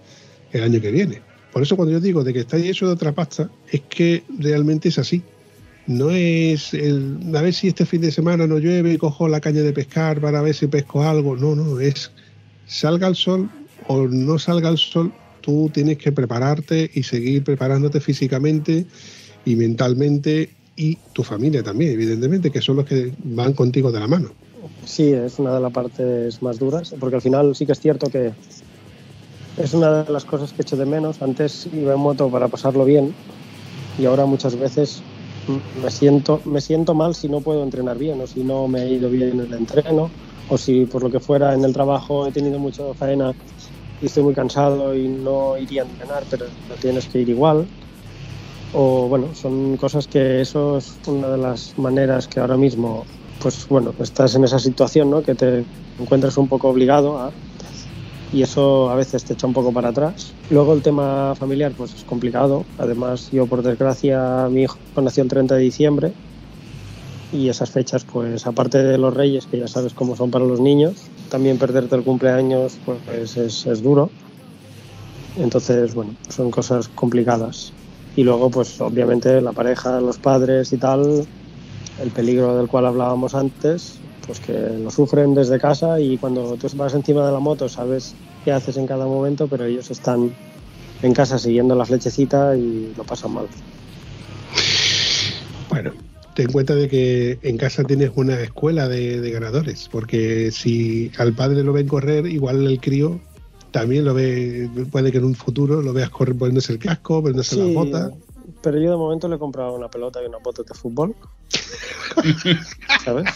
el año que viene. Por eso cuando yo digo de que está hecho de otra pasta, es que realmente es así. No es el, a ver si este fin de semana no llueve y cojo la caña de pescar para ver si pesco algo. No, no, es salga el sol o no salga el sol, tú tienes que prepararte y seguir preparándote físicamente y mentalmente y tu familia también, evidentemente, que son los que van contigo de la mano. Sí, es una de las partes más duras, porque al final sí que es cierto que es una de las cosas que echo de menos. Antes iba en moto para pasarlo bien y ahora muchas veces me siento, me siento mal si no puedo entrenar bien o si no me he ido bien en el entreno o si por lo que fuera en el trabajo he tenido mucha faena y estoy muy cansado y no iría a entrenar, pero tienes que ir igual. O bueno, son cosas que eso es una de las maneras que ahora mismo, pues bueno, estás en esa situación, ¿no? Que te encuentras un poco obligado a y eso a veces te echa un poco para atrás. Luego el tema familiar pues es complicado. Además yo por desgracia mi hijo nació el 30 de diciembre y esas fechas pues aparte de los reyes que ya sabes cómo son para los niños, también perderte el cumpleaños pues es, es duro. Entonces bueno, son cosas complicadas. Y luego pues obviamente la pareja, los padres y tal, el peligro del cual hablábamos antes, pues que lo sufren desde casa y cuando tú vas encima de la moto sabes qué haces en cada momento, pero ellos están en casa siguiendo la flechecita y lo pasan mal. Bueno, ten en cuenta de que en casa tienes una escuela de, de ganadores, porque si al padre lo ven correr, igual el crío también lo ve, puede que en un futuro lo veas correr poniéndose el casco, poniéndose las botas. pero yo de momento le he comprado una pelota y una bota de fútbol. ¿Sabes?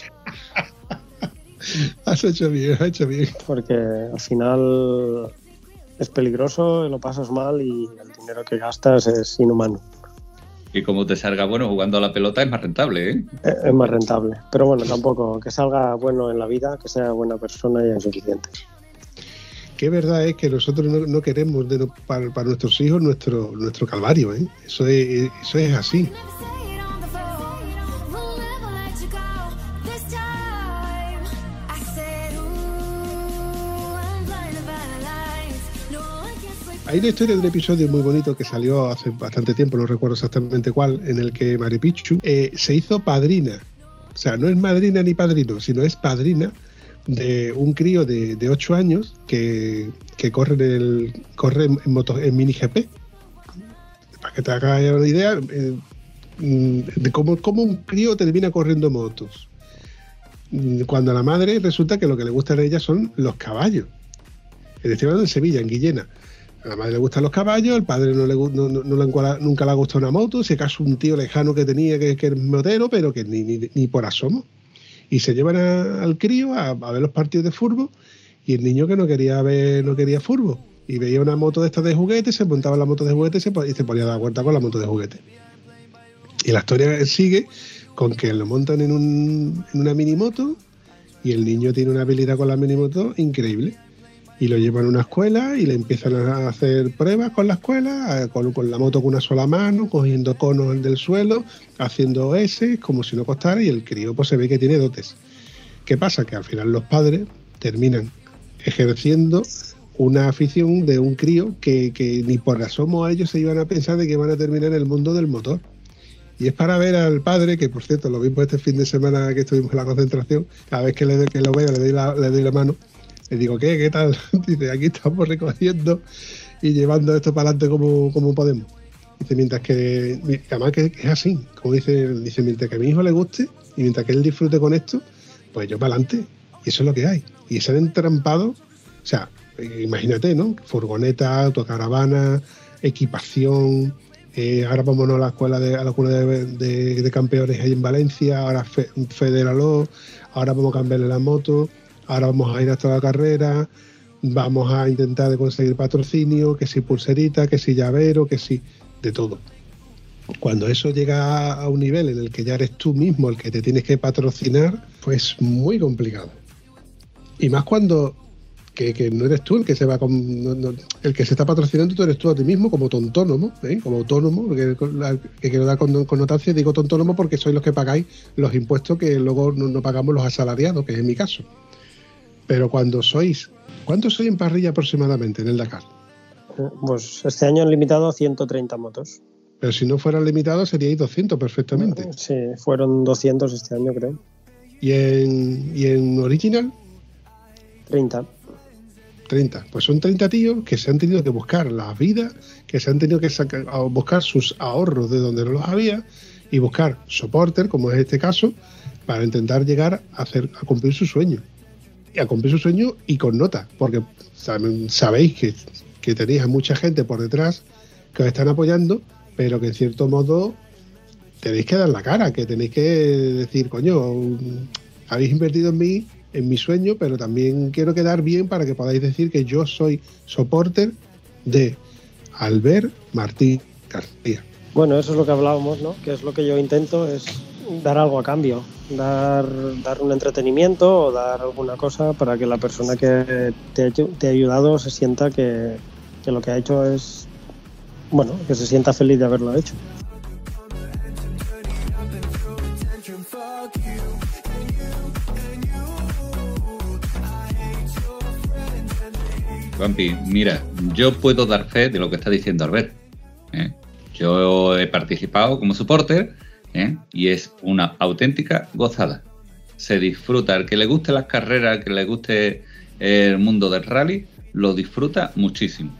Has hecho bien, has hecho bien. Porque al final es peligroso, lo pasas mal y el dinero que gastas es inhumano. Y como te salga bueno jugando a la pelota es más rentable, ¿eh? Es más rentable. Pero bueno, tampoco que salga bueno en la vida, que sea buena persona ya es suficiente. Qué verdad es que nosotros no, no queremos de para, para nuestros hijos nuestro nuestro calvario, ¿eh? Eso es, eso es así. Hay una historia de un episodio muy bonito que salió hace bastante tiempo, no recuerdo exactamente cuál, en el que Maripichu eh, se hizo padrina. O sea, no es madrina ni padrino, sino es padrina de un crío de, de 8 años que, corre, en el, corre en, moto, en mini GP. Para que te hagas una idea eh, de cómo, un crío termina corriendo motos. Cuando a la madre resulta que lo que le gusta a ella son los caballos. Estoy hablando en Sevilla, en Guillena. A la madre le gustan los caballos, el padre no le, no, no- le nunca le ha gustado una moto, si acaso un tío lejano que tenía que, que es motero, pero que ni, ni, por asomo. Y se llevan al crío a, ver los partidos de fútbol y el niño que no quería ver, no quería fútbol. Y veía una moto de estas de juguete, se montaba la moto de juguete y se, y se ponía a dar vuelta con la moto de juguete. Y la historia sigue con que lo montan en, un, en una minimoto y el niño tiene una habilidad con la minimoto increíble. Y lo llevan a una escuela y le empiezan a hacer pruebas con la escuela, con, la moto con una sola mano, cogiendo conos del suelo, haciendo S, como si no costara, y el crío pues se ve que tiene dotes. ¿Qué pasa? Que al final los padres terminan ejerciendo una afición de un crío que, que ni por asomo a ellos se iban a pensar de que van a terminar en el mundo del motor. Y es para ver al padre, que por cierto lo vimos este fin de semana que estuvimos en la concentración, cada vez que, le, que lo veo le doy, le doy la mano, le digo, ¿qué? ¿Qué tal? Dice, aquí estamos recogiendo y llevando esto para adelante como, como podemos. Dice, mientras que, además que es así, como dice, dice, mientras que a mi hijo le guste y mientras que él disfrute con esto, pues yo para adelante. Y eso es lo que hay. Y se han entrampado, o sea, imagínate, ¿no? Furgoneta, autocaravana, equipación. eh, ahora vámonos a la escuela de, a la escuela de, de- campeones ahí en Valencia, ahora fe, Federalo, ahora vamos a cambiarle la moto, ahora vamos a ir hasta la carrera, vamos a intentar conseguir patrocinio, que si pulserita, que si llavero, que si de todo. Cuando eso llega a un nivel en el que ya eres tú mismo el que te tienes que patrocinar, pues muy complicado. Y más cuando que, no eres tú el que se va con, el que se está patrocinando, tú eres tú a ti mismo como autónomo, ¿eh? como autónomo, porque que quiero dar con- connotación, digo autónomo porque sois los que pagáis los impuestos que luego no, no pagamos los asalariados, que es mi caso. Pero cuando sois, ¿cuántos sois en parrilla aproximadamente en el Dakar? Pues este año han limitado a 130 motos. Pero si no fueran limitados seríais 200 perfectamente. Sí, fueron 200 este año, creo. ¿Y en, y en original? 30. 30. Pues son 30 tíos que se han tenido que buscar la vida, que se han tenido que sacar, buscar sus ahorros de donde no los había y buscar soporter, como es este caso, para intentar llegar a, hacer, a cumplir su sueño. A cumplir su sueño y con nota, porque sabéis que, que tenéis a mucha gente por detrás que os están apoyando, pero que en cierto modo tenéis que dar la cara, que tenéis que decir, coño, mm, habéis invertido en mí, en mi sueño, pero también quiero quedar bien para que podáis decir que yo soy soporter de Albert Martín García. Bueno, eso es lo que hablábamos, ¿no? Que es lo que yo intento, es dar algo a cambio, dar, dar un entretenimiento o dar alguna cosa para que la persona que te te ha ayudado se sienta que, que lo que ha hecho es, bueno, que se sienta feliz de haberlo hecho. Vampi, mira, yo puedo dar fe de lo que está diciendo Albert. ¿eh? Yo he participado como supporter ¿eh? y es una auténtica gozada. Se disfruta. El que le guste las carreras, el que le guste el mundo del rally, lo disfruta muchísimo.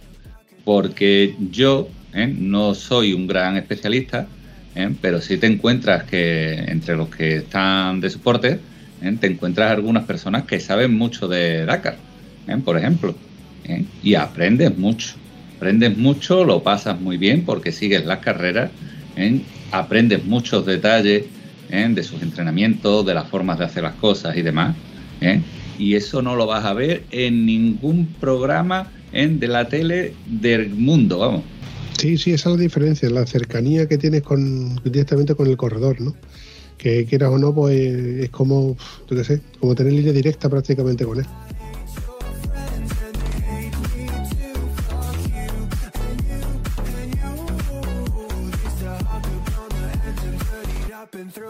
Porque yo ¿eh? no soy un gran especialista, ¿eh? pero sí te encuentras que entre los que están de soporte, te encuentras algunas personas que saben mucho de Dakar, por ejemplo. Y aprendes mucho. Aprendes mucho, lo pasas muy bien porque sigues las carreras. Aprendes muchos detalles ¿eh? de sus entrenamientos, de las formas de hacer las cosas y demás. ¿eh? Y eso no lo vas a ver en ningún programa ¿eh? de la tele del mundo, vamos. Sí, sí, esa es la diferencia, la cercanía que tienes con, directamente con el corredor, ¿no? Que quieras o no, pues es como, yo qué sé, como tener línea directa prácticamente con él.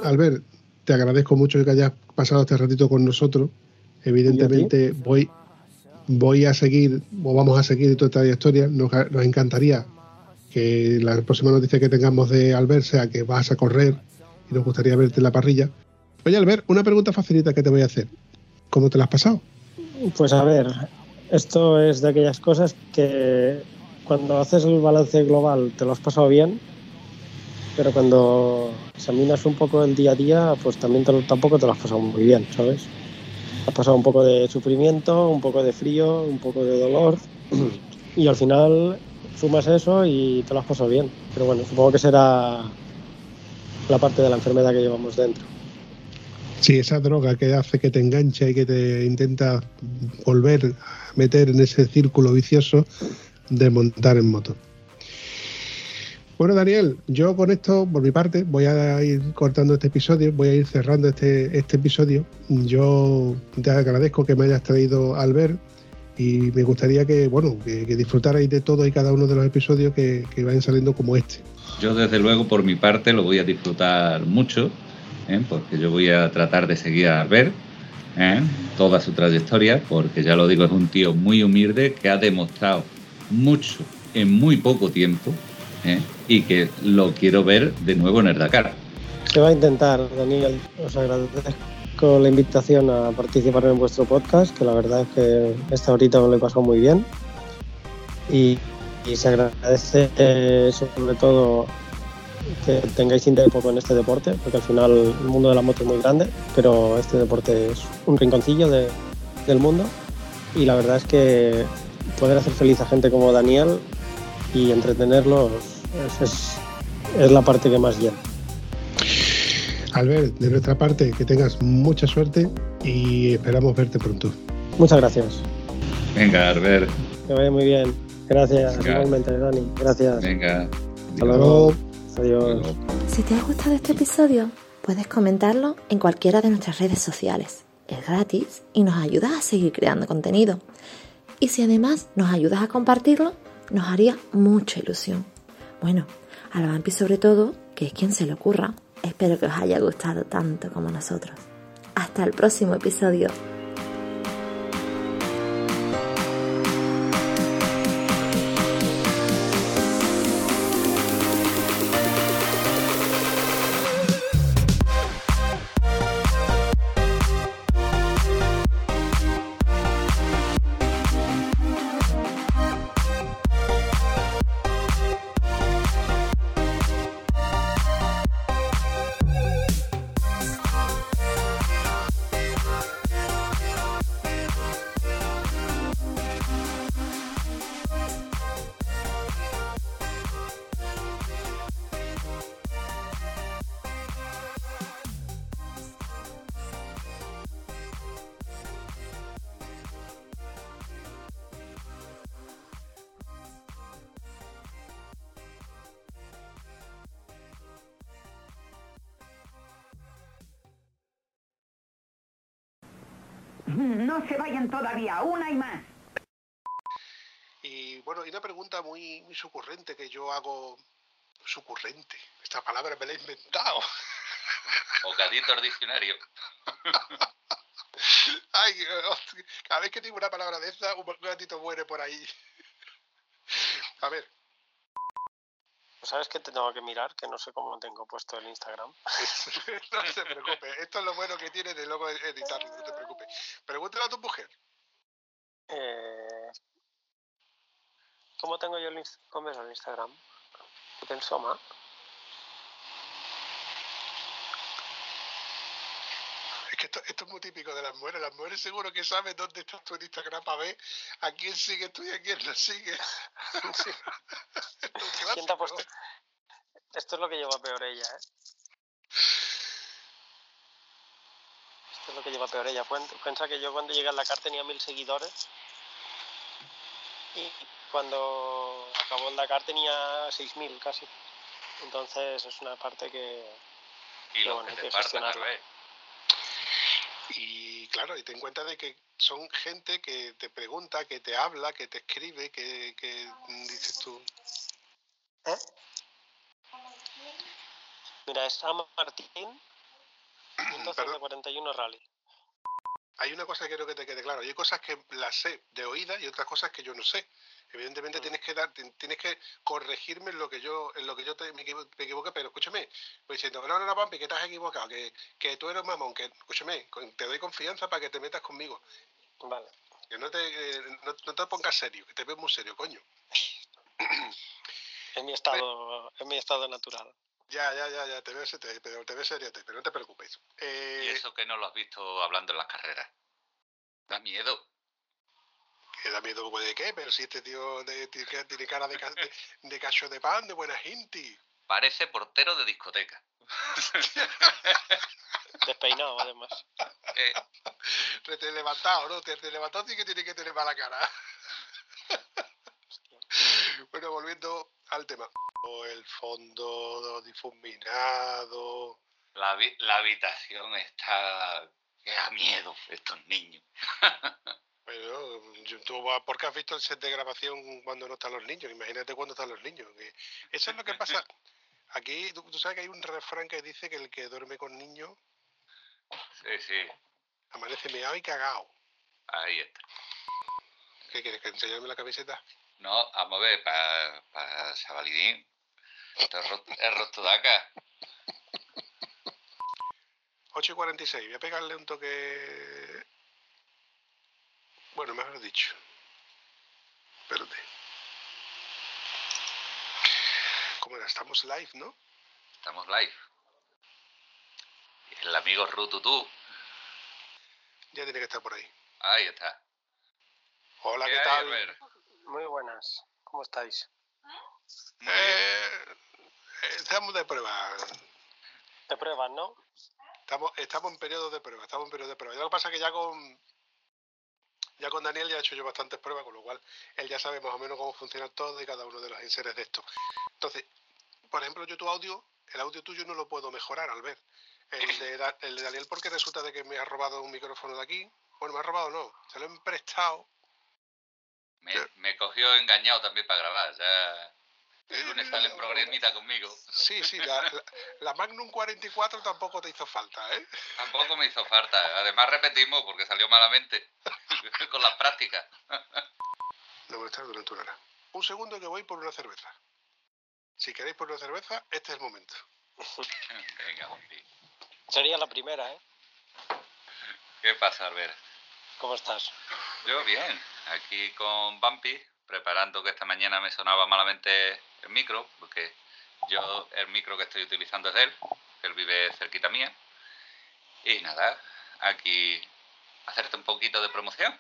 Albert, te agradezco mucho que hayas pasado este ratito con nosotros. Evidentemente voy, voy a seguir, o vamos a seguir toda esta historia. Nos, nos encantaría que la próxima noticia que tengamos de Albert sea que vas a correr y nos gustaría verte en la parrilla. Oye, Albert, una pregunta facilita que te voy a hacer. ¿Cómo te la has pasado? Pues a ver, esto es de aquellas cosas que cuando haces el balance global te lo has pasado bien, pero cuando examinas un poco el día a día, pues también te tampoco te lo has pasado muy bien, ¿sabes? Has pasado un poco de sufrimiento, un poco de frío, un poco de dolor, y al final sumas eso y te lo has pasado bien. Pero bueno, supongo que será la parte de la enfermedad que llevamos dentro. Sí, esa droga que hace que te engancha y que te intenta volver a meter en ese círculo vicioso de montar en moto. Bueno, Daniel, yo con esto, por mi parte, voy a ir cortando este episodio, voy a ir cerrando este, este episodio. Yo te agradezco que me hayas traído al ver y me gustaría que, bueno, que, que disfrutarais de todo y cada uno de los episodios que, que vayan saliendo como este. Yo desde luego por mi parte lo voy a disfrutar mucho, ¿eh? porque yo voy a tratar de seguir a Albert ¿eh? toda su trayectoria, porque ya lo digo, es un tío muy humilde que ha demostrado mucho en muy poco tiempo ¿eh? Y que lo quiero ver de nuevo en el Dakar. Se va a intentar, Daniel. Os agradezco la invitación a participar en vuestro podcast, que la verdad es que esta horita me lo he pasado muy bien. Y, y se agradece eh, sobre todo que tengáis interés poco en este deporte, porque al final el mundo de la moto es muy grande, pero este deporte es un rinconcillo de- del mundo. Y la verdad es que poder hacer feliz a gente como Daniel y entretenerlos es- es- es la parte que más llena. Albert, de nuestra parte, que tengas mucha suerte y esperamos verte pronto. Muchas gracias. Venga, Albert, Que vaya muy bien. Gracias, Venga. igualmente, Dani. Gracias. venga. Hasta luego. Adiós. Si te ha gustado este episodio, puedes comentarlo en cualquiera de nuestras redes sociales. Es gratis y nos ayudas a seguir creando contenido. Y si además nos ayudas a compartirlo, nos haría mucha ilusión. Bueno, a la Vampi sobre todo, que es quien se le ocurra, espero que os haya gustado tanto como nosotros. Hasta el próximo episodio. Se vayan todavía, una y más. Y bueno, y una pregunta muy, muy sucurrente que yo hago. Sucurrente. Esta palabra me la he inventado. Bocadito al diccionario. Ay, cada vez que digo una palabra de esa, un gatito muere por ahí. A ver, ¿Sabes que te tengo que mirar? Que no sé cómo tengo puesto el Instagram. no se preocupe. Esto es lo bueno que tiene de luego editarlo, no te preocupes. Pregúntale a tu mujer. Eh, ¿Cómo tengo yo el, cómo es el Instagram? Pensoma. Que esto, esto es muy típico de las mujeres. Las mujeres seguro que saben dónde estás tú en Instagram para ver a quién sigue tú y a quién no sigue. Es ¿Quién te ha puesto? Esto es lo que lleva peor ella, ¿eh? Esto es lo que lleva peor ella. Piensa que yo cuando llegué a la CAR tenía mil seguidores y cuando acabó el Dakar tenía 6.000 casi. Entonces es una parte que... Y los bueno, que hay te que partan. Y claro, y ten en cuenta de que son gente que te pregunta, que te habla, que te escribe, que, que mm, dices tú. ¿Eh? Mira, es Ama Martín, Perdón. 141 Rally. Hay una cosa que quiero que te quede claro. Hay cosas que las sé de oída y otras cosas que yo no sé. Evidentemente tienes que dar, tien- tienes que corregirme en lo que yo, en lo que yo te, me, equivo- me equivoqué, pero escúchame, pues diciendo, no, no, no, Pampi, que has equivocado, que, que tú eres mamón, que escúchame, te doy confianza para que te metas conmigo. Vale. Que no te, eh, no, no te pongas serio, que te ves muy serio, coño. En mi estado, en mi estado natural. Ya, ya, ya, ya, te veo, te, pero te ves serio, pero no te preocupes. Eh, Y eso que no lo has visto hablando en las carreras. Da miedo. Que da miedo de qué, pero si este tío de- tiene cara de, ca- de, de cacho de pan, de buena gente. Parece portero de discoteca. Despeinado, además. Eh, Rete levantado, ¿no? Te, te levantado sí que tiene que tener mala cara. bueno, volviendo al tema. El fondo difuminado. La, la habitación está... que da miedo estos niños. Pero tú, vas- ¿por qué has visto el set de grabación cuando no están los niños? Imagínate cuando están los niños. que eso es lo que pasa. Aquí, tú, tú sabes que hay un refrán que dice que el que duerme con niños Sí, sí, amanece meado y cagao. ahí está. ¿Qué quieres? ¿Que enseñarme la camiseta? No, vamos a ver, para pa chavalidín. Esto es, es rostodaca. 8 y 46. Voy a pegarle un toque. Bueno, mejor dicho. Espérate. ¿Cómo era? Estamos live, ¿no? Estamos live. El amigo Rututú. Ya tiene que estar por ahí. Ahí está. Hola, ¿qué, tal? Albert? Muy buenas. ¿Cómo estáis? Eh, eh, estamos de prueba. Te pruebas, ¿no? Estamos, estamos en periodo de prueba. Estamos en periodo de prueba. Lo que pasa es que ya con. Ya con Daniel ya he hecho yo bastantes pruebas, con lo cual él ya sabe más o menos cómo funciona todo y cada uno de los enseres de esto. Entonces, por ejemplo, yo tu audio, el audio tuyo no lo puedo mejorar al ver. El de, Da- el de Daniel porque resulta de que me ha robado un micrófono de aquí. Bueno, me ha robado no, se lo he prestado. Me, me cogió engañado también para grabar. Ya el lunes sale en programita conmigo. Sí, sí, la, la- la Magnum 44 tampoco te hizo falta, ¿eh? Tampoco me hizo falta. Además repetimos porque salió malamente con las prácticas. No molestar durante una hora. Un segundo que voy por una cerveza. Si queréis por una cerveza, este es el momento. Venga, hombre. Sería la primera, ¿eh? ¿Qué pasa, Albert? ¿Cómo estás? Yo bien, aquí con Bumpy, preparando que esta mañana me sonaba malamente el micro, porque yo el micro que estoy utilizando es de él, que él vive cerquita mía. Y nada, aquí hacerte un poquito de promoción,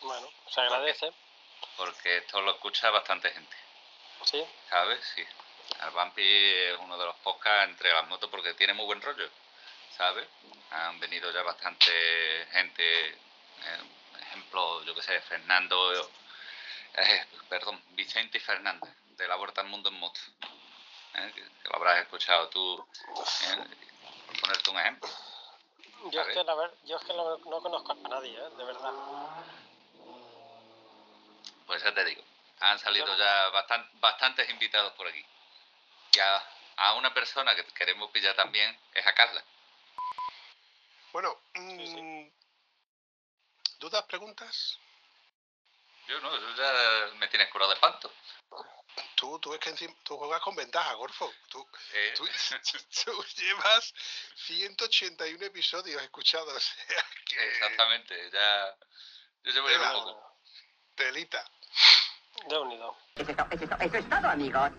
Bueno, se agradece. porque esto lo escucha bastante gente, Sí. ¿sabes? Sí. El Bumpy es uno de los podcasts entre las motos porque tiene muy buen rollo, ¿sabes? Han venido ya bastante gente, eh, ejemplo, yo que sé, Fernando, eh, perdón, Vicente y Fernández, de la Vuelta al Mundo en Moto, ¿eh? que, que lo habrás escuchado tú, ¿eh? por ponerte un ejemplo. Yo es que, la ver- yo es que no, no conozco a nadie, ¿eh? De verdad. Pues ya te digo, han salido ya bastan- bastantes invitados por aquí. Y a, a una persona que queremos pillar también es a Carla. Bueno, sí. mm, ¿dudas, preguntas? Yo no, yo ya me tienes curado de espanto. Tú, tú es que encima, tú juegas con ventaja, Gorfo. Tú, Eh, tú, tú llevas 181 episodios escuchados. O sea que Exactamente, ya. Yo llevo ya Tela. un poco. telita. De unido. Eso es eso es todo, amigos.